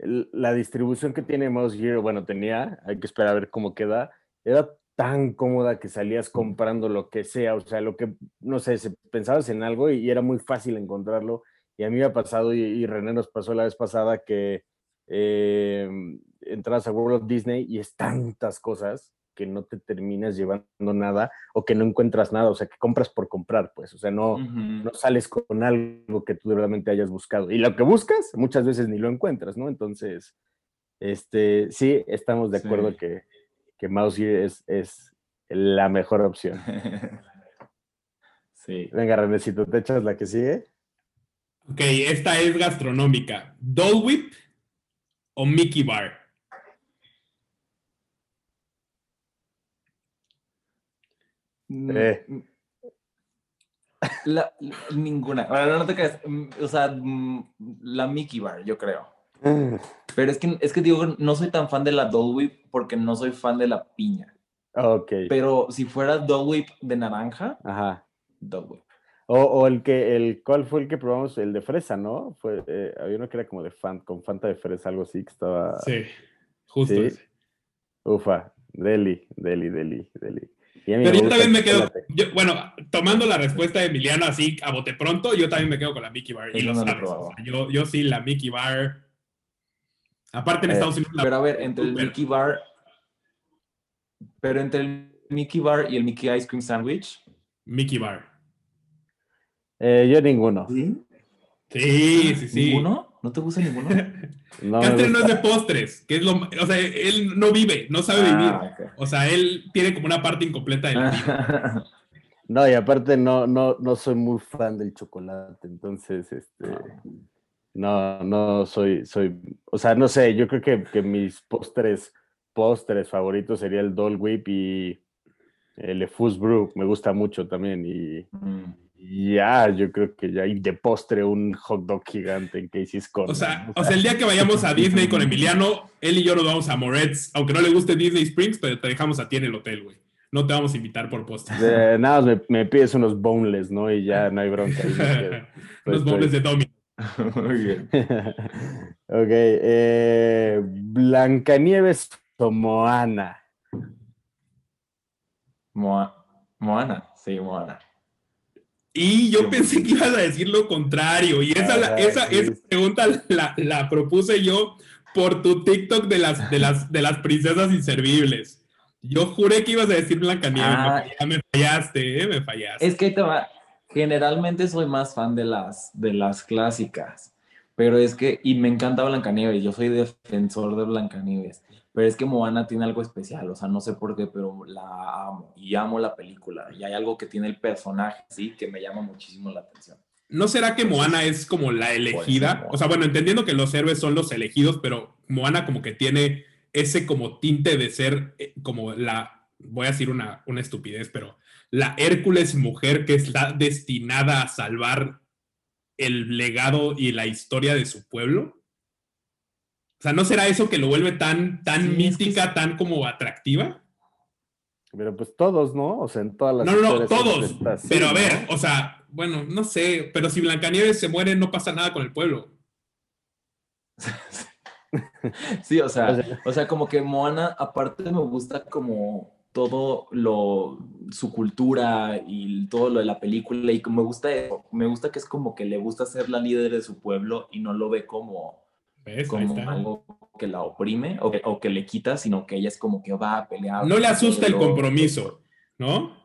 la distribución que tiene Mouse Gear, bueno, tenía, hay que esperar a ver cómo queda, era tan cómoda que salías comprando lo que sea, o sea, lo que, no sé, pensabas en algo y, era muy fácil encontrarlo. Y a mí me ha pasado, y, René nos pasó la vez pasada, que eh, entras a World of Disney y es tantas cosas que no te terminas llevando nada o que no encuentras nada, o sea, que compras por comprar, pues, o sea, no, no sales con algo que tú realmente hayas buscado. Y lo que buscas, muchas veces ni lo encuentras, ¿no? Entonces, este, sí, estamos de acuerdo que, que Mouse es, es la mejor opción. sí. Venga, Renecito, ¿te echas la que sigue? Ok, esta es gastronómica. Dole Whip o Mickey Bar. Eh. mm. La, ninguna. no te creas. Mm, o sea, la Mickey Bar, yo creo. Pero es que, es que digo, no soy tan fan de la Dole Whip porque no soy fan de la piña. Ok. Pero si fuera Dole Whip de naranja, Ajá. Dole Whip. O, el que, el, ¿cuál fue el que probamos? El de fresa, ¿no? Fue, eh, había uno que era como de fan, con Fanta de fresa, algo así, que estaba... Sí, justo Ufa, deli, deli, deli, deli. Pero yo también me quedo, bueno, tomando la respuesta de Emiliano así a bote pronto, yo también me quedo con la Mickey Bar. Y lo sabes, yo, yo sí, la Mickey Bar. Aparte en eh, Estados Unidos. Pero a ver, entre el Mickey Bar. Pero entre el Mickey Bar y el Mickey Ice Cream Sandwich. Mickey Bar. Eh, yo ninguno. ¿Sí? Sí, sí, sí. ¿Ninguno? ¿No te gusta ninguno? no Castre no es de postres, que es lo, o sea, él no vive, no sabe ah, vivir. O sea, él tiene como una parte incompleta de la vida. no, y aparte no, no, no soy muy fan del chocolate, entonces, este, no, no soy, soy, o sea, no sé, yo creo que, que mis postres, postres favoritos sería el Dole Whip y el Fuzz Brew, me gusta mucho también y... Mm. Ya, yo creo que ya. Y de postre un hot dog gigante en Casey's Corner. O sea, o sea, el día que vayamos a Disney con Emiliano, él y yo nos vamos a Moretz, aunque no le guste Disney Springs, pero te dejamos a ti en el hotel, güey. no te vamos a invitar por postre. nada más me, pides unos boneless, ¿no? Y ya no hay bronca. unos boneless de Tommy. Muy bien. ok. Eh, Blancanieves o Moana. Moana, sí, Moana. Y yo pensé que ibas a decir lo contrario. Y esa, esa, pregunta la, propuse yo por tu TikTok de las, de las, de las princesas inservibles. Yo juré que ibas a decir Blancanieves. Ah, ya me fallaste, ¿eh? Me fallaste. Es que te va. Generalmente soy más fan de las, de las clásicas. Pero es que, y me encanta Blancanieves, yo soy defensor de Blancanieves. Pero es que Moana tiene algo especial, o sea, no sé por qué, pero la amo y amo la película. Y hay algo que tiene el personaje, sí, que me llama muchísimo la atención. ¿No será que Moana es como la elegida? O sea, bueno, entendiendo que los héroes son los elegidos, pero Moana como que tiene ese como tinte de ser eh, como la, voy a decir una, una estupidez, pero la Hércules mujer que está destinada a salvar el legado y la historia de su pueblo. O sea, ¿no será eso que lo vuelve tan, tan mística, tan como atractiva? Pero pues todos, ¿no? O sea, en todas las. No, no, no, todos. pero a ver, o sea, bueno, no sé, pero si Blancanieves se muere, no pasa nada con el pueblo. sí, o sea, o sea, como que Moana, aparte me gusta como todo lo, su cultura y todo lo de la película y me gusta me gusta que es como que le gusta ser la líder de su pueblo y no lo ve como como algo que la oprime o que, le quita, sino que ella es como que va a pelear. No le asusta el compromiso, ¿no?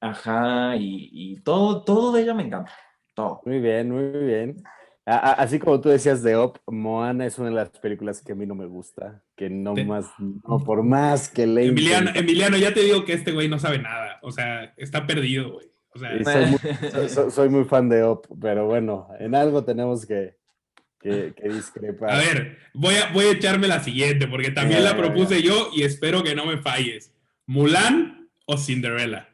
Ajá, y, todo, todo de ella me encanta. Todo. Muy bien, muy bien. Así como tú decías de Op, Moana es una de las películas que a mí no me gusta, que no más, no por más que le... Emiliano, Emiliano, ya te digo que este güey no sabe nada, o sea, está perdido, güey. soy, muy, fan de Op, pero bueno, en algo tenemos que, que, discrepa. A ver, voy a, voy a echarme la siguiente, porque también la propuse yo y espero que no me falles. ¿Mulan o Cinderella?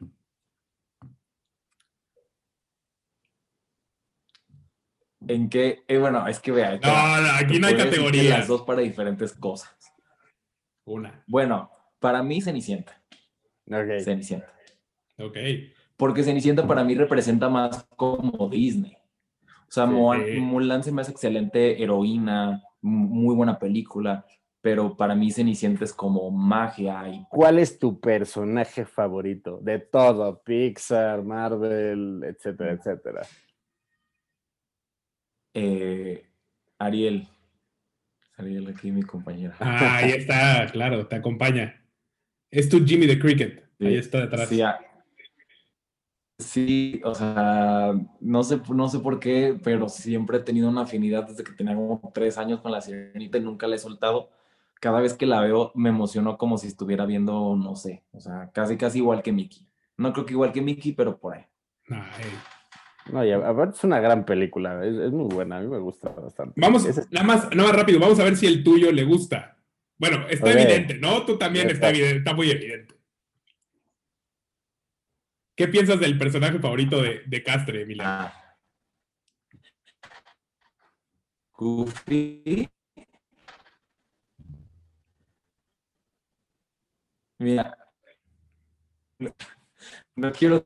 ¿En qué? Eh, bueno, es que vea. No, aquí no hay categorías. Las dos para diferentes cosas. Una. Bueno, para mí Cenicienta. Ok. Cenicienta. Ok. Porque Cenicienta para mí representa más como Disney. O sea, Mulan se me hace excelente heroína, muy buena película, pero para mí Cenicienta es como magia. Y... ¿Cuál es tu personaje favorito de todo? Pixar, Marvel, etcétera, etcétera. Eh, Ariel. Ariel, aquí mi compañera. Ah, ahí está, claro, te acompaña. Es tu Jimmy the Cricket. Ahí está detrás. Sí, Sí, o sea, no sé, no sé por qué, pero siempre he tenido una afinidad desde que tenía como tres años con la sirenita y nunca la he soltado. Cada vez que la veo me emociono como si estuviera viendo, no sé, o sea, casi casi igual que Mickey. No creo que igual que Mickey, pero por ahí. No, y aparte es una gran película, es, muy buena, a mí me gusta bastante. Vamos, nada más, nada más rápido, vamos a ver si el tuyo le gusta. Bueno, está evidente, ¿no? Tú también está, evidente, está muy evidente. ¿Qué piensas del personaje favorito de, de Castre, Milán? Ah. Goofy. Mira, no quiero,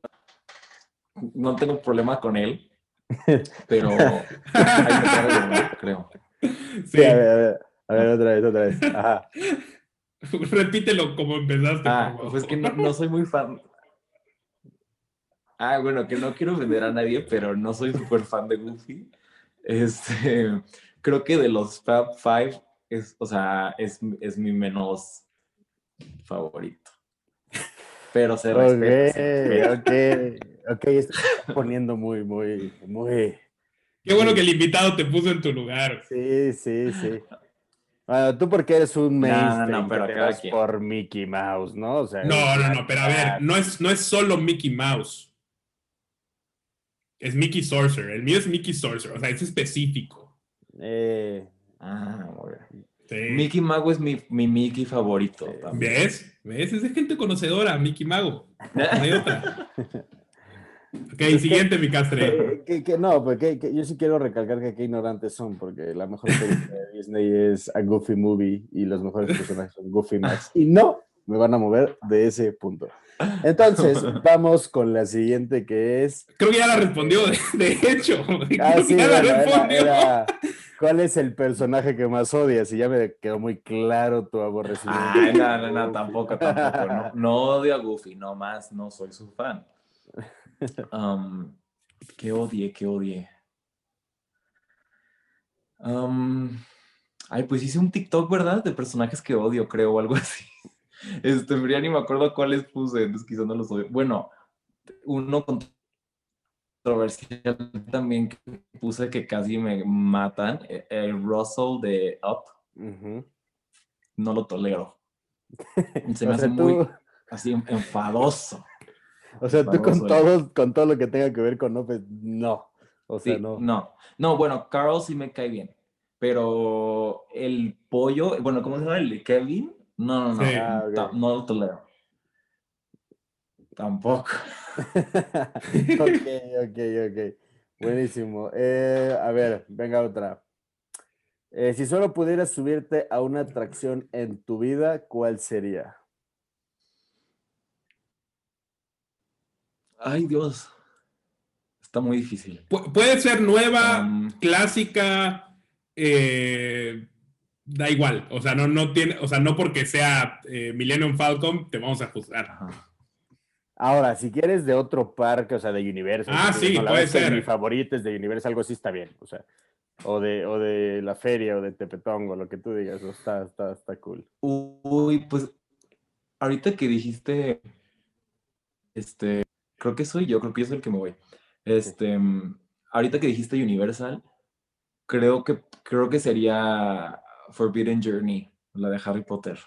no tengo problema con él, pero hay creo. Sí, a ver, a ver, a ver, otra vez, otra vez. Ajá. Repítelo como empezaste. Ah, pues que no, no soy muy fan, Ah, bueno, que no quiero vender a nadie, pero no soy súper fan de Goofy. Este, creo que de los Fab Five, es, o sea, es, es mi menos favorito. Pero se respeta. Ok, ok, estoy poniendo muy, muy, muy... Qué bueno que el invitado te puso en tu lugar. Sí, sí, sí. Bueno, tú porque eres un mainstream no, no, pero por Mickey Mouse, ¿no? O sea, no, no, no, pero a ver, no es, no es solo Mickey Mouse. Es Mickey Sorcerer. El mío es Mickey Sorcerer. O sea, es específico. Eh, ah, Mickey Mago es mi, mi Mickey favorito. ¿Ves? ¿Ves? Es de gente conocedora, Mickey Mago. No hay otra. Ok, siguiente, mi castre. Que, no, porque pues yo sí quiero recalcar que qué ignorantes son, porque la mejor película de Disney es A Goofy Movie y los mejores personajes son Goofy Max. Y no, me van a mover de ese punto. Entonces, vamos con la siguiente que es. Creo que ya la respondió, de, hecho. Ah, sí, ya la respondió. ¿Cuál es el personaje que más odias? Y ya me quedó muy claro tu aborrecimiento. Ay, no, no, no, tampoco, tampoco. No, no odio a Goofy, no más, no soy su fan. Um, ¿Qué odié, qué odié? Um, ay, pues hice un TikTok, ¿verdad? De personajes que odio, creo, o algo así. Este, ya ni me acuerdo cuáles puse, entonces quizás no los odio. Bueno, uno controversial también que puse que casi me matan, e, el Russell de Up. No lo tolero. Se me hace muy así enfadoso. O sea, tú con todo, con todo lo que tenga que ver con Up, no. O sea, no. No, no, bueno, Carl sí me cae bien. Pero el pollo, bueno, ¿cómo se llama? El Kevin, no, no, no, ah, no lo tolero. Tampoco. ok, ok, ok. Buenísimo. Eh, a ver, venga otra. Eh, si solo pudieras subirte a una atracción en tu vida, ¿cuál sería? Ay, Dios. Está muy difícil. puede ser nueva, clásica, eh, da igual. O sea, no, no tiene, o sea, no porque sea eh, Millennium Falcon te vamos a juzgar. Ahora, si quieres de otro parque, o sea, de Universal. Ah, sí, puede ser. Mi favorito es de Universal, algo así está bien. O sea, o de, o de la feria, o de Tepetongo, lo que tú digas, está, está, está cool. Uy, pues, ahorita que dijiste, este, creo que soy yo, creo que yo soy el que me voy. Este, ahorita que dijiste Universal, creo que, creo que sería Forbidden Journey, la de Harry Potter.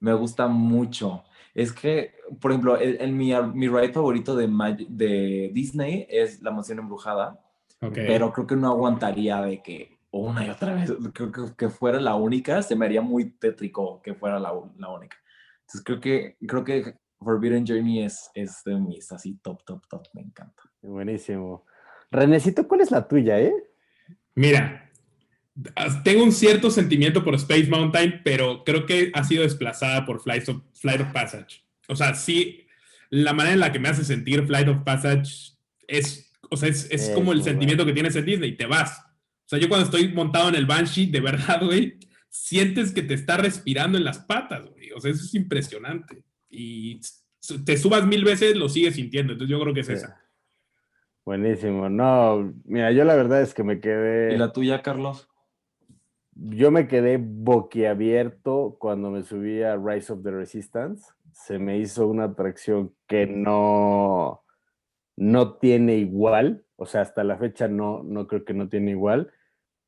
Me gusta mucho. Es que, por ejemplo, el, mi, mi ride favorito de, de Disney es La Mansión Embrujada. Pero creo que no aguantaría de que una y otra vez, creo que, fuera la única, se me haría muy tétrico que fuera la, la, única. Entonces creo que, creo que Forbidden Journey es, es de mis así top, top, top, me encanta. Buenísimo. Renecito, ¿cuál es la tuya, eh? Mira, tengo un cierto sentimiento por Space Mountain, pero creo que ha sido desplazada por Flight of, Flight of Passage. O sea, sí, la manera en la que me hace sentir Flight of Passage es, o sea, es, como el sentimiento que tienes en Disney, te vas. O sea, yo cuando estoy montado en el Banshee, de verdad, güey, sientes que te está respirando en las patas, güey. O sea, eso es impresionante. Y te subas mil veces, lo sigues sintiendo. Entonces yo creo que es esa. Buenísimo. No, mira, yo la verdad es que me quedé. ¿Y la tuya, Carlos? Yo me quedé boquiabierto cuando me subí a Rise of the Resistance. Se me hizo una atracción que no, no tiene igual, o sea, hasta la fecha no, no creo que no tiene igual,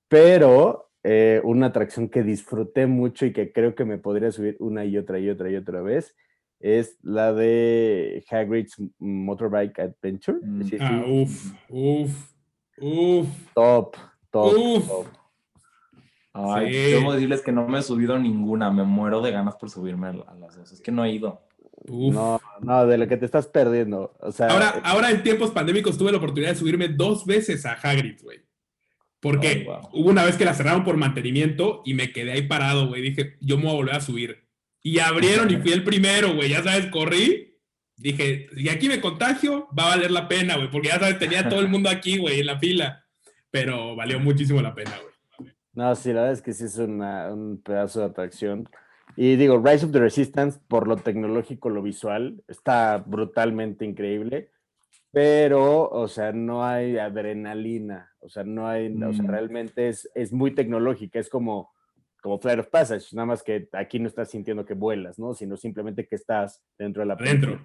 pero eh, una atracción que disfruté mucho y que creo que me podría subir una y otra y otra y otra vez es la de Hagrid's Motorbike Adventure. Mm. Ah, uf, uf, uf. Top, top, top. Ay, sí. decirles que no me he subido ninguna, me muero de ganas por subirme a las dos, es que no he ido. No, no, de lo que te estás perdiendo. O sea, ahora, eh, ahora en tiempos pandémicos tuve la oportunidad de subirme dos veces a Hagrid, güey. Porque oh, hubo una vez que la cerraron por mantenimiento y me quedé ahí parado, güey. Dije, yo me voy a volver a subir. Y abrieron y fui el primero, güey. Ya sabes, corrí. Dije, si aquí me contagio, va a valer la pena, güey. Porque ya sabes, tenía todo el mundo aquí, güey, en la fila. Pero valió muchísimo la pena, güey. No, sí, la verdad es que sí es un pedazo de atracción. Y digo, Rise of the Resistance, por lo tecnológico, lo visual, está brutalmente increíble, pero, o sea, no hay adrenalina, o sea, no hay, o sea, mm. realmente es, es muy tecnológica, es como, como Flight of Passage, nada más que aquí no estás sintiendo que vuelas, ¿no? Sino simplemente que estás dentro de la Dentro.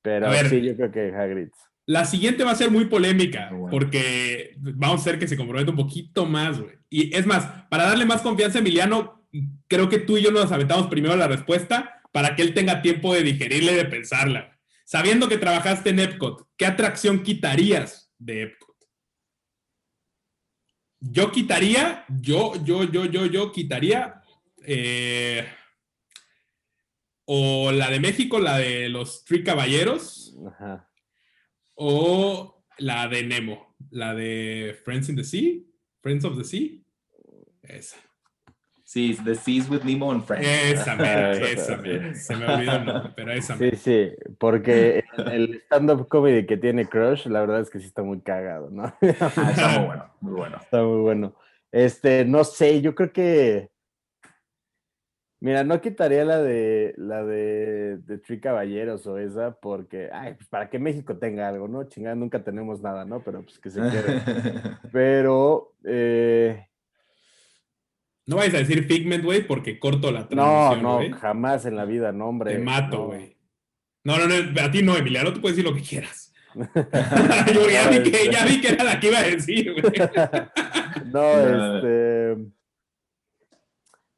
Pero sí, yo creo que Hagrid's. La siguiente va a ser muy polémica, porque vamos a hacer que se comprometa un poquito más, güey. Y es más, para darle más confianza a Emiliano, creo que tú y yo nos aventamos primero la respuesta para que él tenga tiempo de digerirla y de pensarla. Sabiendo que trabajaste en Epcot, ¿qué atracción quitarías de Epcot? Yo quitaría, yo, yo, yo, yo, yo quitaría eh, o la de México, la de los Tri Caballeros. Ajá o la de Nemo, la de Friends in the Sea, Friends of the Sea. Esa. Sí, The Seas with Nemo and Friends. Esa, esa, se me olvidó el nombre, pero esa. Sí, sí, porque el stand-up comedy que tiene Crush, la verdad es que sí está muy cagado, ¿no? Ah, está muy bueno, muy bueno. Está muy bueno. Este, no sé, yo creo que Mira, no quitaría la de la de, de Tri Caballeros o esa, porque, ay, pues para que México tenga algo, ¿no? Chingada, nunca tenemos nada, ¿no? Pero pues que se quiere. Pero, eh... No vayas a decir Figment, güey, porque corto la transición, No, no, jamás en la vida, no, hombre. Te mato, güey. No. no, no, a ti no, Emiliano, tú puedes decir lo que quieras. Yo ya vi, que, ya vi que era la que iba a decir, güey. no, este...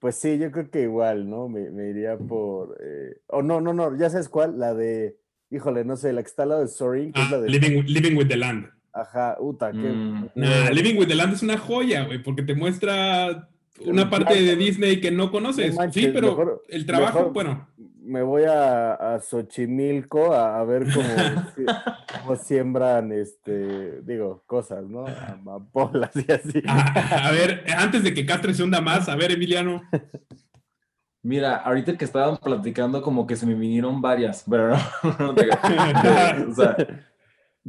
Pues sí, yo creo que igual, ¿no? Me, iría por. Eh... Oh, no, no, no, ya sabes cuál, la de. Híjole, no sé, la que está al lado de Soaring, que es la de. Living, with the Land. Ajá, Uta, qué. Mm. Nah, Living with the Land es una joya, güey, porque te muestra una parte de Disney que no conoces. sí, pero el trabajo, bueno me voy a, a Xochimilco a, ver cómo, siembran, este, digo, cosas, ¿no? Amapolas y así. A, ver, antes de que Castre se hunda más, a ver, Emiliano. Mira, ahorita que estaban platicando, como que se me vinieron varias, pero no, te, o sea,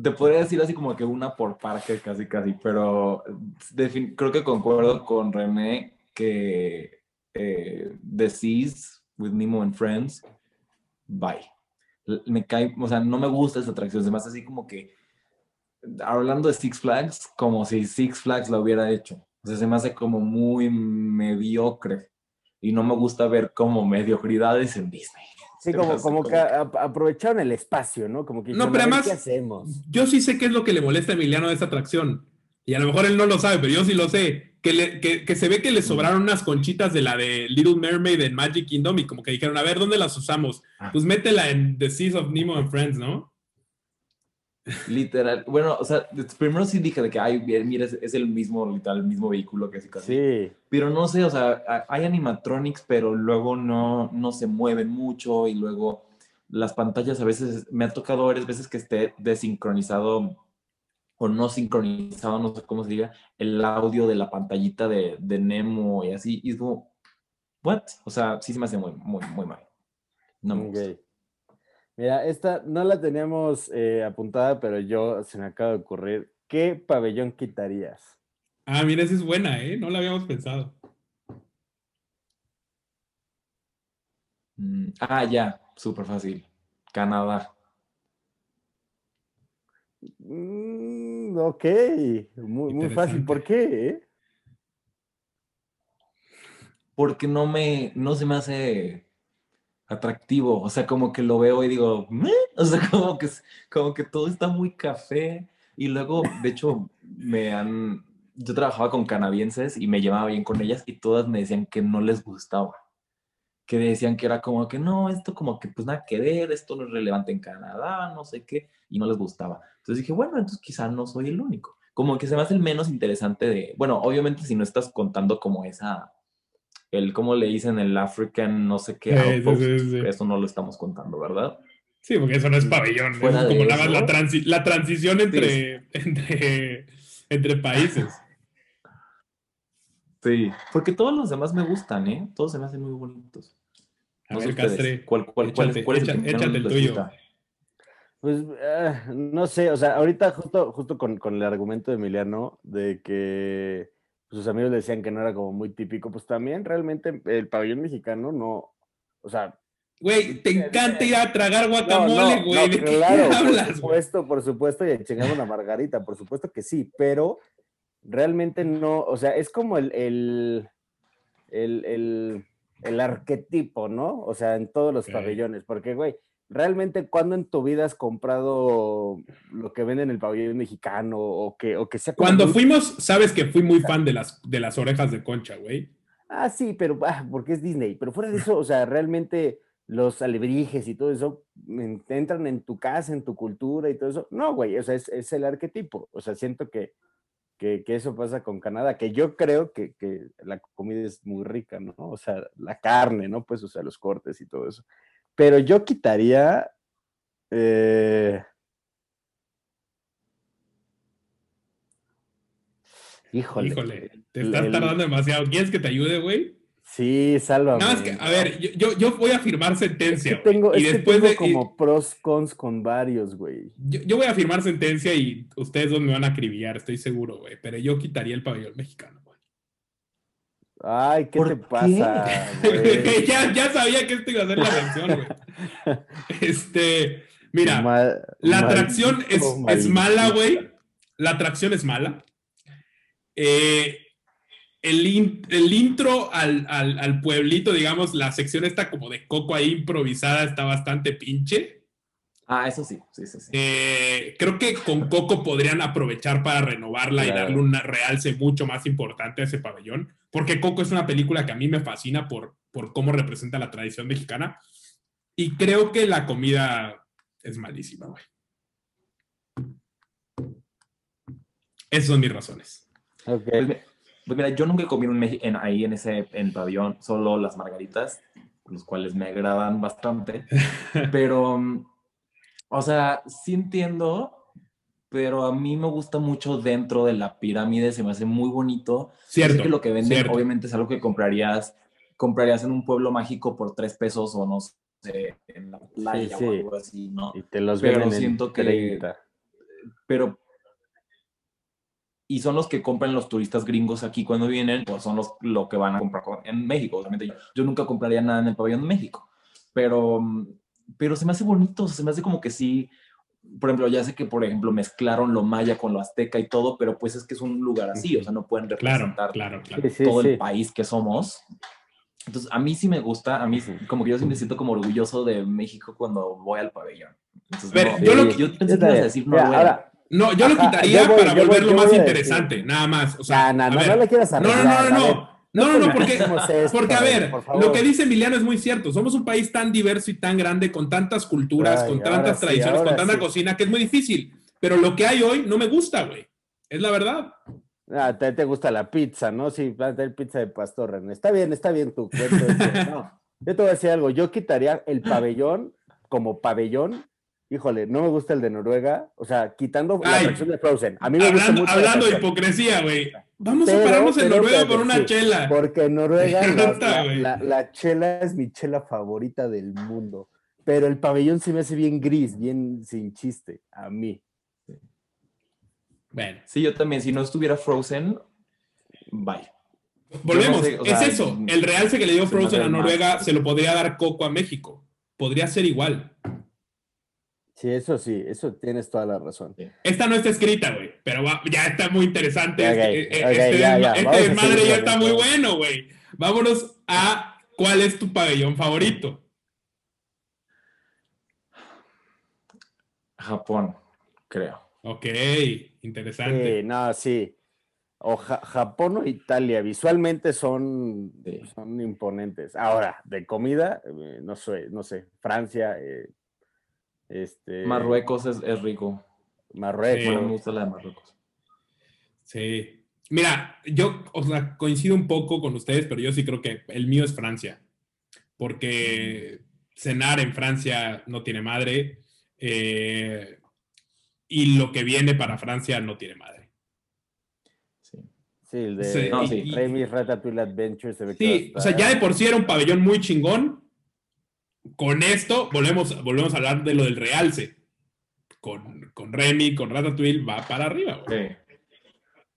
te podría decir así como que una por parque, casi, casi, pero creo que concuerdo con René que eh, The Seas with Nemo and Friends, bye. Me cae, o sea, no me gusta esa atracción, se me hace así como que, hablando de Six Flags, como si Six Flags lo hubiera hecho. O sea, se me hace como muy mediocre y no me gusta ver como mediocridades en Disney. Sí, como, como, que aprovecharon el espacio, ¿no? Como que no, pero además, ¿qué hacemos? Yo sí sé qué es lo que le molesta a Emiliano de esta atracción. Y a lo mejor él no lo sabe, pero yo sí lo sé que, se ve que le sobraron unas conchitas de la de Little Mermaid en Magic Kingdom y como que dijeron, a ver, ¿dónde las usamos? Ah. Pues métela en The Seas of Nemo and Friends, ¿no? Literal. Bueno, o sea, primero sí dije de que, ay, mira, es, el mismo, literal, el mismo vehículo que casi. Sí. Pero no sé, o sea, hay animatronics, pero luego no, no se mueven mucho y luego las pantallas a veces, me ha tocado varias veces que esté desincronizado o no sincronizado, no sé cómo se diga, el audio de la pantallita de, de Nemo y así. Y es como, ¿what? O sea, sí se me hace muy, muy, muy mal. No me Mira, esta no la teníamos eh, apuntada, pero yo se me acaba de ocurrir. ¿Qué pabellón quitarías? Ah, mira, esa es buena, ¿eh? No la habíamos pensado. Mm, ah, ya, súper fácil. Canadá. Mm, ok, muy, muy fácil. ¿Por qué? Eh? Porque no me, no se me hace atractivo. O sea, como que lo veo y digo, o sea, como que, como que todo está muy café. Y luego, de hecho, me han, yo trabajaba con canadienses y me llevaba bien con ellas y todas me decían que no les gustaba. Que decían que era como que no, esto como que pues nada que ver, esto no es relevante en Canadá, no sé qué, y no les gustaba. Entonces dije, bueno, entonces quizá no soy el único. Como que se me hace el menos interesante de, bueno, obviamente si no estás contando como esa, el, ¿cómo le dicen? El African, no sé qué, eso no lo estamos contando, ¿verdad? Sí, porque eso no es pabellón, es como la, la, transición entre, entre, entre países. Sí, porque todos los demás me gustan, ¿eh? Todos se me hacen muy bonitos. A ver, Castre, ¿cuál, cuál, cuál, cuál es el, échate el tuyo. Pues ah, no sé, o sea, ahorita justo, justo con, el argumento de Emiliano de que sus amigos le decían que no era como muy típico, pues también realmente el pabellón mexicano no, o sea... Güey, te encanta ir a tragar guacamole, güey. ¿De qué hablas? Por supuesto, por supuesto, y a chingar una margarita, por supuesto que sí, pero realmente no, o sea, es como el, el, el, el arquetipo, ¿no? O sea, en todos los pabellones, porque, güey, realmente cuando en tu vida has comprado lo que venden en el pabellón mexicano o que, o que sea... Cuando fuimos, sabes que fui muy fan de las, de las orejas de concha, güey. Ah, sí, pero ah, porque es Disney. Pero fuera de eso, o sea, realmente los alebrijes y todo eso entran en tu casa, en tu cultura y todo eso. No, güey, o sea, es, el arquetipo. O sea, siento que, que, eso pasa con Canadá, que yo creo que, que la comida es muy rica, ¿no? O sea, la carne, ¿no? Pues, o sea, los cortes y todo eso. Pero yo quitaría. Eh, híjole. Híjole, te estás tardando demasiado. ¿Quieres que te ayude, güey? Sí, sálvame. Nada más que, a ver, yo, yo voy a firmar sentencia. Es que tengo, y después de, como pros, cons con varios, güey. Yo, yo, voy a firmar sentencia y ustedes dos me van a acribillar, estoy seguro, güey. Pero yo quitaría el pabellón mexicano, güey. Ay, ¿qué te pasa? ya, ya, sabía que esto iba a ser la canción, güey. Este, mira, la atracción es, es mala, güey. La atracción es mala. Eh, el, el intro al, al, al, pueblito, digamos, la sección está como de coco ahí improvisada, está bastante pinche. Ah, eso sí, sí, sí. sí. Eh, creo que con Coco podrían aprovechar para renovarla claro. y darle un realce mucho más importante a ese pabellón, porque Coco es una película que a mí me fascina por, por cómo representa la tradición mexicana y creo que la comida es malísima, güey. Esas son mis razones. Okay. Pues, mira, yo nunca he comido en, en, ahí en ese en pabellón, solo las margaritas, los cuales me agradan bastante. pero, mm, o sea, sí entiendo, pero a mí me gusta mucho dentro de la pirámide, se me hace muy bonito. Cierto. Sé que lo que venden, cierto. obviamente, es algo que comprarías, comprarías en un pueblo mágico por tres pesos o no sé, en la playa sí, sí. o algo así, ¿no? Y te los pero venden siento en que, 30. pero y son los que compran los turistas gringos aquí cuando vienen, pues son los lo que van a comprar en México. Obviamente yo, yo nunca compraría nada en el pabellón de México, pero, pero se me hace bonito, se me hace como que sí. Por ejemplo, ya sé que, por ejemplo, mezclaron lo maya con lo azteca y todo, pero pues es que es un lugar así, o sea, no pueden representar claro, claro, claro. todo sí, sí, el país que somos. Entonces, a mí sí me gusta, a mí como que yo sí me siento como orgulloso de México cuando voy al pabellón. Entonces, Pero, no, yo, lo que, yo pensé que ibas a decir, no, Mira, ahora, no, yo lo quitaría yo voy- para voy- volverlo más interesante, decir- nada más. O sea, no, no, no, no le quieras no, no, arreglar. no, a ver. no. No, no, no, porque, porque, a ver, lo que dice Emiliano es muy cierto. Somos un país tan diverso y tan grande, con tantas culturas, Ay, con tantas sí, tradiciones, con tanta sí. cocina, que es muy difícil. Pero lo que hay hoy no me gusta, güey. Es la verdad. Ah, te, te gusta la pizza, ¿no? Sí, va a tener pizza de pastor, René. Está bien, está bien tu cuento. No, yo te voy a decir algo. Yo quitaría el pabellón como pabellón. Híjole, no me gusta el de Noruega. O sea, quitando la atracción de Frozen. A mí me gusta Hablando, mucho. la hablando de hipocresía, güey. Vamos Pero- a pararnos en Noruega por una sí, chela. Porque en Noruega la, chela es mi chela favorita del mundo. Pero el pabellón se me hace bien gris, bien sin chiste. A mí. Bueno, Sí, yo también, si no estuviera Frozen, bye. volvemos. sé, o es sea, eso. El realce que le dio Frozen a más. Noruega se lo podría dar Coco a México. Podría ser igual. Sí, eso sí, eso tienes toda la razón. Esta no está escrita, güey, pero va- ya está muy interesante. Este eh, ok, este ya, desma- ya, este ya está muy bueno, güey. Vámonos a cuál es tu pabellón favorito. Japón, creo. Ok, interesante. Sí, no, sí. O Ja- Japón o Italia, visualmente son, Sí. son imponentes. Ahora, de comida, eh, no sé, no sé, Francia, eh, este, Marruecos es, es rico. Marruecos. Bueno, me gusta la de Marruecos. Sí. Mira, yo, o sea, coincido un poco con ustedes, pero yo sí creo que el mío es Francia. Porque cenar en Francia no tiene madre. eh, y lo que viene para Francia no tiene madre. Sí. Sí, el de Sí, no, sí. y- Remy's Ratatouille Adventure se ve que Sí, o sea, ya de por sí era un pabellón muy chingón. Con esto volvemos, volvemos a hablar de lo del realce. Con, con Remy, con Ratatouille, va para arriba, güey. Sí,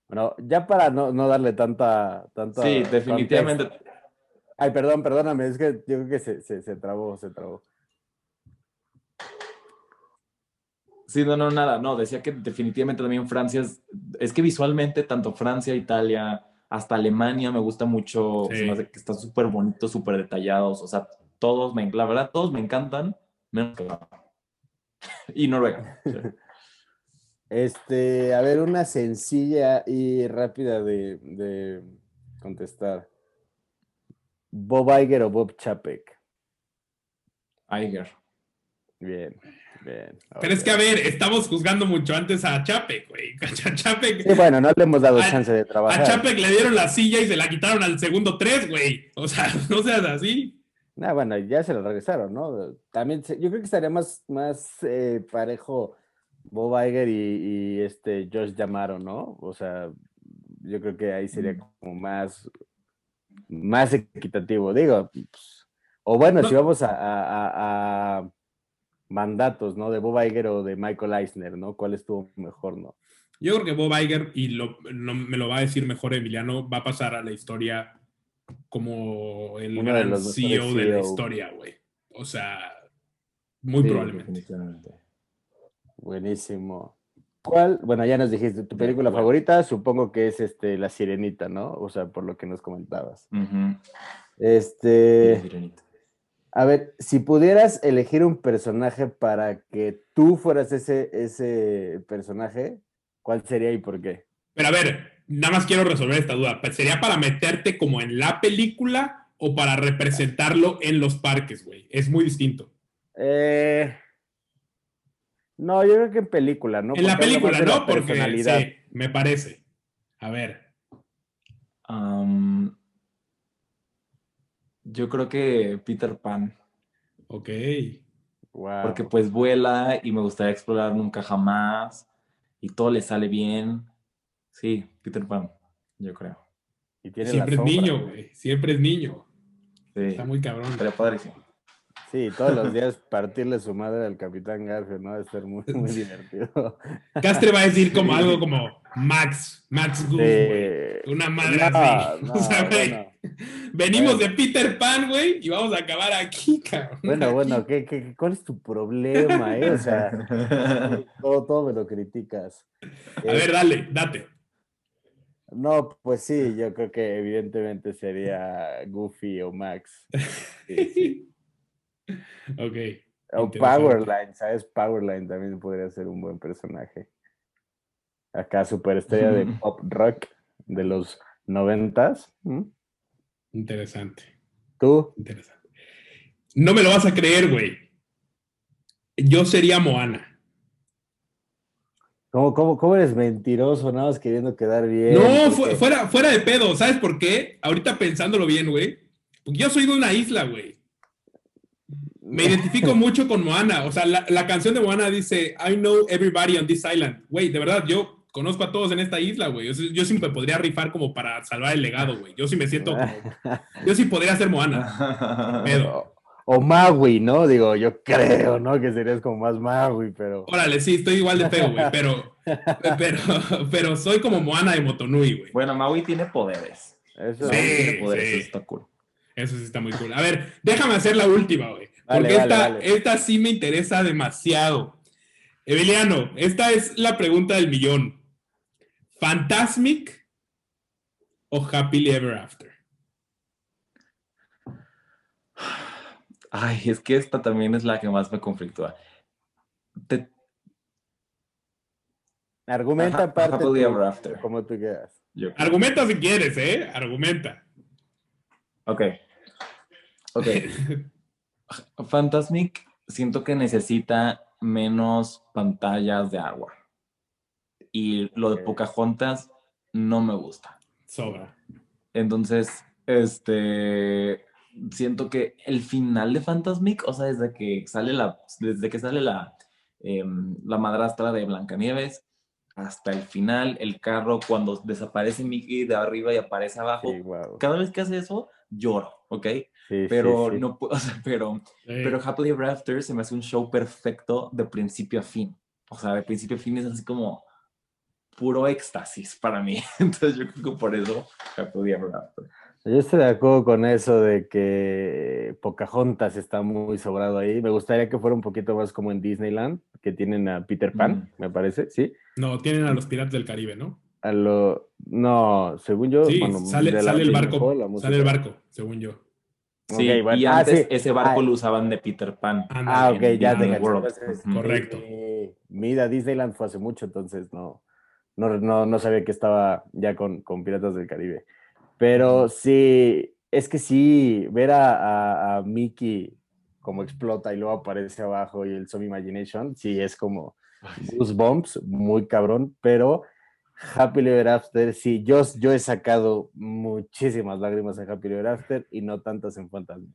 Bueno, ya para no, no darle tanta, tanta Sí, definitivamente. contexto. Ay, perdón, perdóname, es que yo creo que se, se, se trabó, se trabó. Sí, no, no, nada. No, decía que definitivamente también Francia es, es que visualmente tanto Francia, Italia, hasta Alemania me gusta mucho. Sí. Se me hace que están súper bonitos, súper detallados. O sea, todos me, la verdad, todos me encantan, menos que Y Noruega. sí. Este, a ver, una sencilla y rápida de, de contestar. Bob Iger o Bob Chapek. Iger. Bien, bien. Pero es que, a ver, estamos juzgando mucho antes a Chapek, güey. A Chapek, Sí, bueno, no le hemos dado A- chance de a trabajar. Chapek le dieron la silla y se la quitaron al segundo tres, güey. O sea, no seas así. Ah, bueno, ya se lo regresaron, ¿no? También, se- yo creo que estaría más, más eh, parejo Bob Iger y, y este Josh Yamaro, ¿no? O sea, yo creo que ahí sería como más, más equitativo. Digo, pues, o bueno, si vamos a, mandatos, ¿no? De Bob Iger o de Michael Eisner, ¿no? ¿Cuál estuvo mejor, no? Yo creo que Bob Iger, y lo, me lo va a decir mejor Emiliano, va a pasar a la historia como el gran CEO de la e historia, güey. O sea, muy probablemente. Buenísimo. ¿Cuál? Bueno, ya nos dijiste tu película favorita, supongo que es este La Sirenita, ¿no? O sea, por lo que nos comentabas. Este. A ver, si pudieras elegir un personaje para que tú fueras ese, ese personaje, ¿cuál sería y por qué? Pero a ver, nada más quiero resolver esta duda. ¿Sería para meterte como en la película o para representarlo en los parques, güey? Es muy distinto. Eh, no, yo creo que en película, ¿no? En la película, ¿no? Porque sí, me parece. A ver. yo creo que Peter Pan. Ok. Porque pues vuela y me gustaría explorar nunca jamás y todo le sale bien. Sí, Peter Pan, yo creo. Siempre es niño, güey. Siempre es niño. Sí. Está muy cabrón. Pero padrísimo. Sí, todos los días partirle su madre al Capitán Garfield, ¿no? Debe ser muy, muy divertido. Castre va a decir como algo como Max, Max Goose, Una madre así. o sea, venimos de Peter Pan, güey, y vamos a acabar aquí, cabrón. Bueno, bueno, ¿qué, qué, cuál es tu problema, eh? O sea, todo, todo me lo criticas. A ver, dale, date. No, pues sí, yo creo que evidentemente sería Goofy o Max. Sí, sí. ok. O Powerline, ¿sabes? Powerline también podría ser un buen personaje. Acá, superestrella de pop rock de los noventas. Interesante. ¿Tú? Interesante. No me lo vas a creer, güey. Yo sería Moana. ¿Cómo, cómo, cómo eres mentiroso? Nada más queriendo quedar bien. No, fuera, fuera de pedo. ¿Sabes por qué? Ahorita pensándolo bien, güey. yo soy de una isla, güey me identifico mucho con Moana. O sea, la, canción de Moana dice, I know everybody on this island. Güey, de verdad, yo conozco a todos en esta isla, güey. Yo, siempre podría rifar como para salvar el legado, güey. Yo sí me siento como... Yo sí podría ser Moana. O, Maui, ¿no? Digo, yo creo, ¿no? Que serías como más Maui, pero... Órale, sí, estoy igual de feo, güey. Pero, pero, pero soy como Moana de Motonui, güey. Bueno, Maui tiene poderes. Eso sí, tiene poderes, eso está cool. Eso sí está muy cool. A ver, déjame hacer la última, güey. Porque esta, sí me interesa demasiado. Emiliano, esta es la pregunta del millón. ¿Fantasmic o Happily Ever After? Ay, es que esta también es la que más me conflictúa. Argumenta aparte. Happily Ever After. Como tú quieras. Argumenta si quieres, ¿eh? Argumenta. Ok. Ok. Fantasmic siento que necesita menos pantallas de agua. Y lo de Pocahontas no me gusta. Sobra. Entonces, este siento que el final de Fantasmic, o sea, desde que sale la, desde que sale la, em, la madrastra de Blancanieves hasta el final, el carro, cuando desaparece Mickey de arriba y aparece abajo, cada vez que hace eso, lloro, ¿ok? pero no puedo, o sea, pero, pero Happily Ever After se me hace un show perfecto de principio a fin. O sea, de principio a fin es así como puro éxtasis para mí. Entonces yo creo que por eso Happily Ever After. Yo estoy de acuerdo con eso de que Pocahontas está muy sobrado ahí. Me gustaría que fuera un poquito más como en Disneyland, que tienen a Peter Pan, me parece, ¿sí? No, tienen a los Piratas del Caribe, ¿no? A lo... No, según yo... Sí, sale, el barco, sale el barco, según yo. Sí, y ah, antes ese barco lo usaban de Peter Pan. Ah, ok, ya te Correcto. mira, Disneyland fue hace mucho, entonces no, no, no, sabía que estaba ya con, con, Piratas del Caribe. Pero sí, es que sí, ver a, a, Mickey como explota y luego aparece abajo y el Some Imagination, sí es como Goosebumps, muy cabrón, pero Happy Ever After, sí, yo, yo he sacado muchísimas lágrimas en Happy Ever After y no tantas en Fantasma.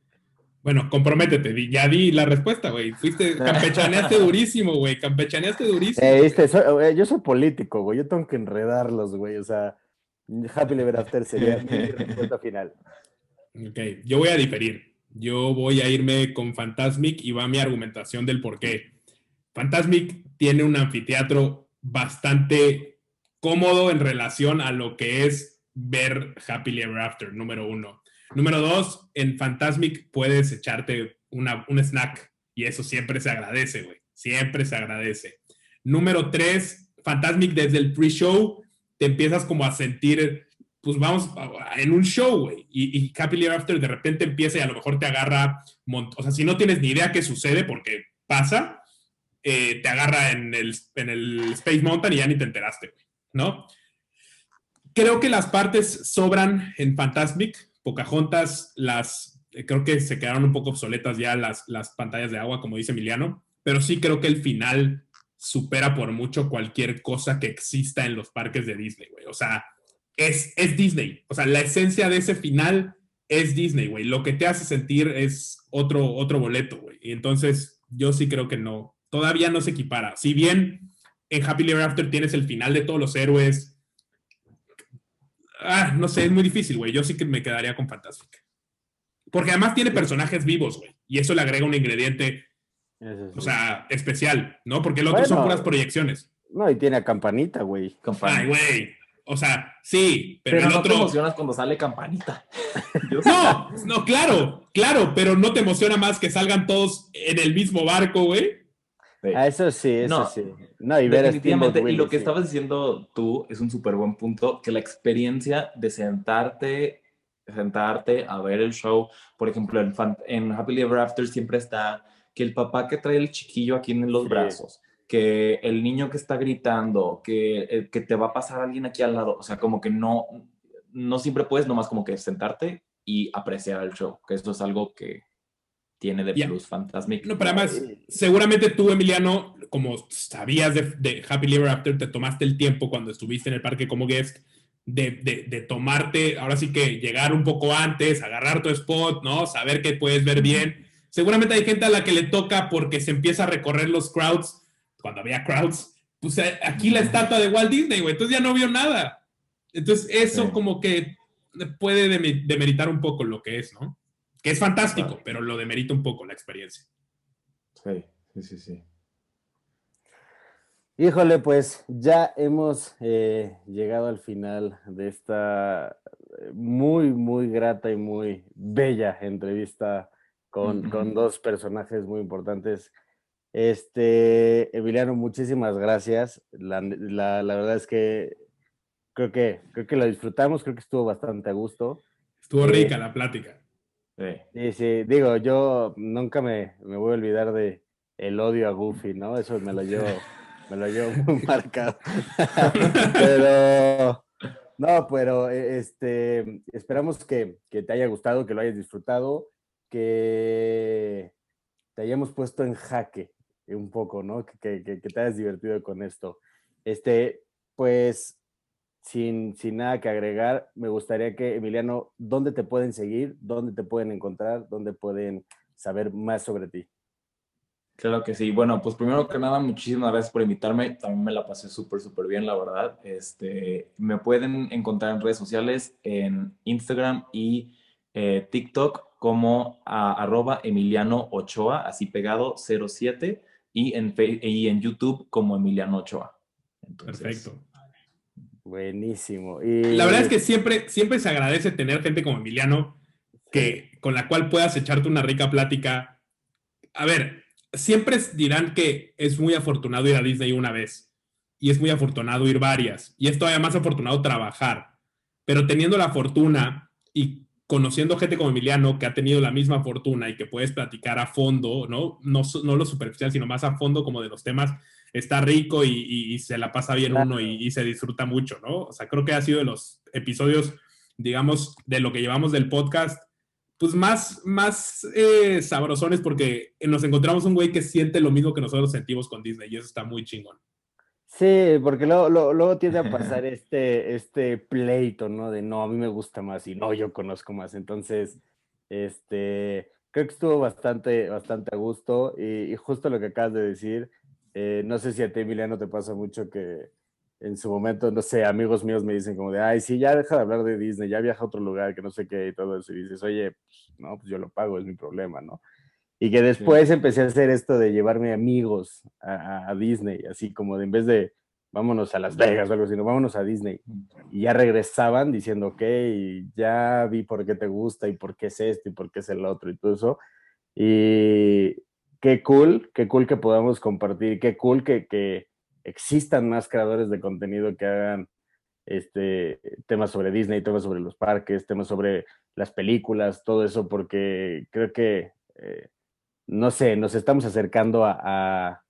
Bueno, comprométete, ya di la respuesta, güey. Fuiste, campechaneaste durísimo, güey, campechaneaste durísimo. Eh, eh, yo soy político, güey, yo tengo que enredarlos, güey, o sea, Happy Ever After sería mi respuesta final. Ok, yo voy a diferir. Yo voy a irme con Fantasmic y va mi argumentación del por qué. Fantasmic tiene un anfiteatro bastante cómodo en relación a lo que es ver Happily Ever After, número uno. Número dos, en Fantasmic puedes echarte una, un snack y eso siempre se agradece, güey. Siempre se agradece. Número tres, Fantasmic desde el pre-show te empiezas como a sentir, pues vamos, en un show, güey. Y, y Happily After de repente empieza y a lo mejor te agarra, o sea, si no tienes ni idea qué sucede porque pasa, eh, te agarra en el, en el Space Mountain y ya ni te enteraste, ¿no? Creo que las partes sobran en Fantasmic. Pocahontas, las, creo que se quedaron un poco obsoletas ya las, las pantallas de agua, como dice Emiliano, pero sí creo que el final supera por mucho cualquier cosa que exista en los parques de Disney, güey. O sea, es, es Disney. O sea, la esencia de ese final es Disney, güey. Lo que te hace sentir es otro, otro boleto, güey. Y entonces yo sí creo que no, todavía no se equipara. Si bien en Happy Ever After tienes el final de todos los héroes, ah, no sé, es muy difícil, güey. Yo sí que me quedaría con Fantastic. Porque además tiene personajes vivos, güey. Y eso le agrega un ingrediente, o sea, especial, ¿no? Porque el otro son puras proyecciones. No, y tiene a Campanita, güey. Ay, güey. O sea, sí, pero, el no otro... te emocionas cuando sale Campanita. no, no, claro, claro, pero no te emociona más que salgan todos en el mismo barco, güey. Ah, eso sí, eso sí. No, y ver definitivamente, y lo que estabas diciendo tú es un súper buen punto, que la experiencia de sentarte, sentarte a ver el show, por ejemplo, en, en Happily Ever After siempre está que el papá que trae el chiquillo aquí en los brazos, que el niño que está gritando, que, eh, que te va a pasar alguien aquí al lado, o sea, como que no, no siempre puedes nomás como que sentarte y apreciar el show, que esto es algo que, tiene de plus Fantasmic. No, pero además, seguramente tú, Emiliano, como sabías de, de, Happy Ever After, te tomaste el tiempo cuando estuviste en el parque como guest de, de, de, tomarte, ahora sí que llegar un poco antes, agarrar tu spot, ¿no? Saber que puedes ver bien. Seguramente hay gente a la que le toca porque se empieza a recorrer los crowds, cuando había crowds, pues eh, aquí la estatua de Walt Disney, güey, entonces ya no vio nada. Entonces eso como que puede demeritar un poco lo que es, ¿no? que es fantástico, pero lo demerita un poco la experiencia. Sí, sí, sí, sí. Híjole, pues ya hemos eh, llegado al final de esta eh, muy, muy grata y muy bella entrevista con, con dos personajes muy importantes. Este, Emiliano, muchísimas gracias. La, la, la, verdad es que creo que creo que lo disfrutamos, creo que estuvo bastante a gusto. Estuvo rica la plática. Sí. sí, digo, yo nunca me, me, voy a olvidar de el odio a Goofy, ¿no? Eso me lo llevo, me lo llevo muy marcado. pero, no, pero este, esperamos que, que, te haya gustado, que lo hayas disfrutado, que te hayamos puesto en jaque un poco, ¿no? Que, que, que te hayas divertido con esto. Este, pues sin, sin nada que agregar, me gustaría que, Emiliano, ¿dónde te pueden seguir? ¿Dónde te pueden encontrar? ¿Dónde pueden saber más sobre ti? Claro que sí. Bueno, pues primero que nada, muchísimas gracias por invitarme. También me la pasé súper, súper bien, la verdad. Este, me pueden encontrar en redes sociales, en Instagram y eh, TikTok como a, arroba Emiliano Ochoa, así pegado 07, y en, y en YouTube como Emiliano Ochoa. Perfecto. Buenísimo. Y... La verdad es que siempre, siempre se agradece tener gente como Emiliano que, con la cual puedas echarte una rica plática. A ver, siempre dirán que es muy afortunado ir a Disney una vez y es muy afortunado ir varias y es todavía más afortunado trabajar, pero teniendo la fortuna y conociendo gente como Emiliano que ha tenido la misma fortuna y que puedes platicar a fondo, ¿no? No, no lo superficial, sino más a fondo como de los temas está rico y, se la pasa bien uno y, se disfruta mucho, ¿no? O sea, creo que ha sido de los episodios, digamos, de lo que llevamos del podcast, pues más, más eh, sabrosones porque nos encontramos un güey que siente lo mismo que nosotros sentimos con Disney y eso está muy chingón. Sí, porque luego, luego, tiende a pasar este, este pleito, ¿no? De no, a mí me gusta más y no, yo conozco más. Entonces, este, creo que estuvo bastante, bastante a gusto y, y justo lo que acabas de decir, eh, no sé si a ti, Emiliano, te pasa mucho que, en su momento, no sé, amigos míos me dicen como de, ay, sí, ya deja de hablar de Disney, ya viaja a otro lugar, que no sé qué y todo eso. Y dices, oye, pues, no, pues yo lo pago, es mi problema, ¿no? Y que después empecé a hacer esto de llevarme amigos a, Disney, así como de en vez de vámonos a Las Vegas o algo así, no, vámonos a Disney. Y ya regresaban diciendo, ok, ya vi por qué te gusta y por qué es esto y por qué es el otro y todo eso. Y qué cool, qué cool que podamos compartir, qué cool que, que existan más creadores de contenido que hagan este, temas sobre Disney, temas sobre los parques, temas sobre las películas, todo eso, porque creo que, eh, no sé, nos estamos acercando a,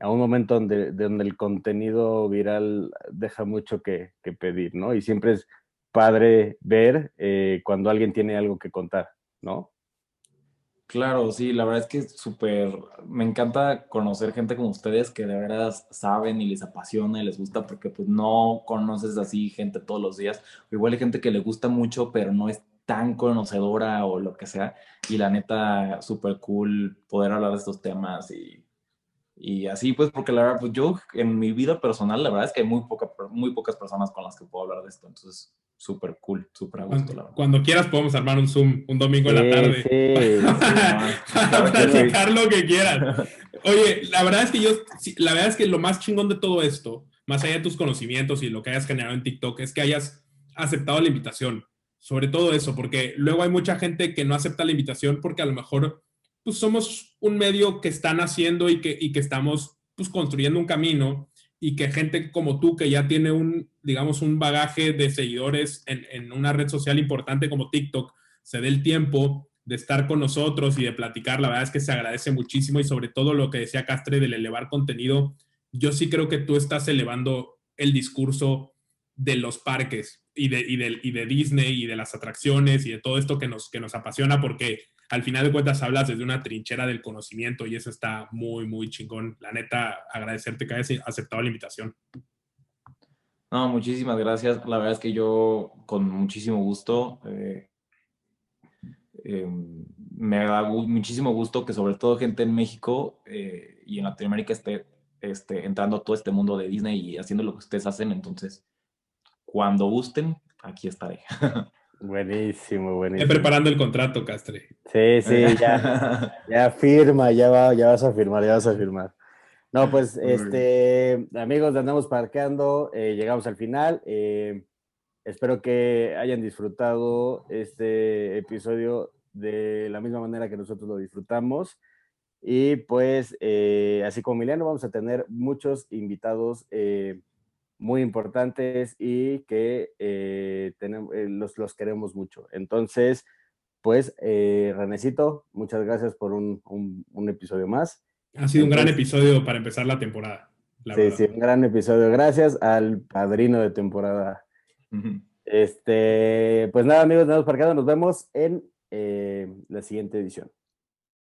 a, un momento donde, donde, el contenido viral deja mucho que, pedir, ¿no? Y siempre es padre ver eh, cuando alguien tiene algo que contar, ¿no? Claro, sí, la verdad es que es súper, me encanta conocer gente como ustedes que de verdad saben y les apasiona y les gusta porque pues no conoces así gente todos los días. igual hay gente que le gusta mucho pero no es tan conocedora o lo que sea. Y la neta, súper cool poder hablar de estos temas y, y así pues porque la verdad, pues yo en mi vida personal la verdad es que hay muy, poca, muy pocas personas con las que puedo hablar de esto. Entonces súper cool, súper a gusto, cuando, Cuando quieras podemos armar un Zoom un domingo en la tarde. Sí, para platicar lo que quieras. Oye, la verdad es que yo, la verdad es que lo más chingón de todo esto, más allá de tus conocimientos y lo que hayas generado en TikTok, es que hayas aceptado la invitación. Sobre todo eso, porque luego hay mucha gente que no acepta la invitación porque a lo mejor pues somos un medio que están haciendo y que, y que estamos pues construyendo un camino y que gente como tú, que ya tiene un, digamos, un bagaje de seguidores en, una red social importante como TikTok, se dé el tiempo de estar con nosotros y de platicar, la verdad es que se agradece muchísimo y sobre todo lo que decía Castre del elevar contenido, yo sí creo que tú estás elevando el discurso de los parques y de, y de, y de Disney y de las atracciones y de todo esto que nos, que nos apasiona porque al final de cuentas hablas desde una trinchera del conocimiento y eso está muy, muy chingón. La neta, agradecerte que hayas aceptado la invitación. No, muchísimas gracias. La verdad es que yo con muchísimo gusto, eh, em, me da muchísimo gusto que sobre todo gente en México eh, y en Latinoamérica esté, esté entrando a todo este mundo de Disney y haciendo lo que ustedes hacen. Entonces, cuando gusten, aquí estaré. Buenísimo, buenísimo. preparando el contrato, Castre. Sí, sí, ya, ya firma, ya, va, ya vas a firmar, ya vas a firmar. No, pues, este, amigos Andamos Parqueando, eh, llegamos al final. Eh, espero que hayan disfrutado este episodio de la misma manera que nosotros lo disfrutamos. Y pues, eh, así como Emiliano, vamos a tener muchos invitados muy importantes y que eh, tenemos, eh, los, los, queremos mucho. Entonces, pues, eh, Renecito, muchas gracias por un, un, episodio más. Ha sido un gran episodio para empezar la temporada. sí, sí, un gran episodio. Gracias al padrino de temporada. Este, pues nada, amigos, nada parqueado. Nos vemos en la siguiente edición.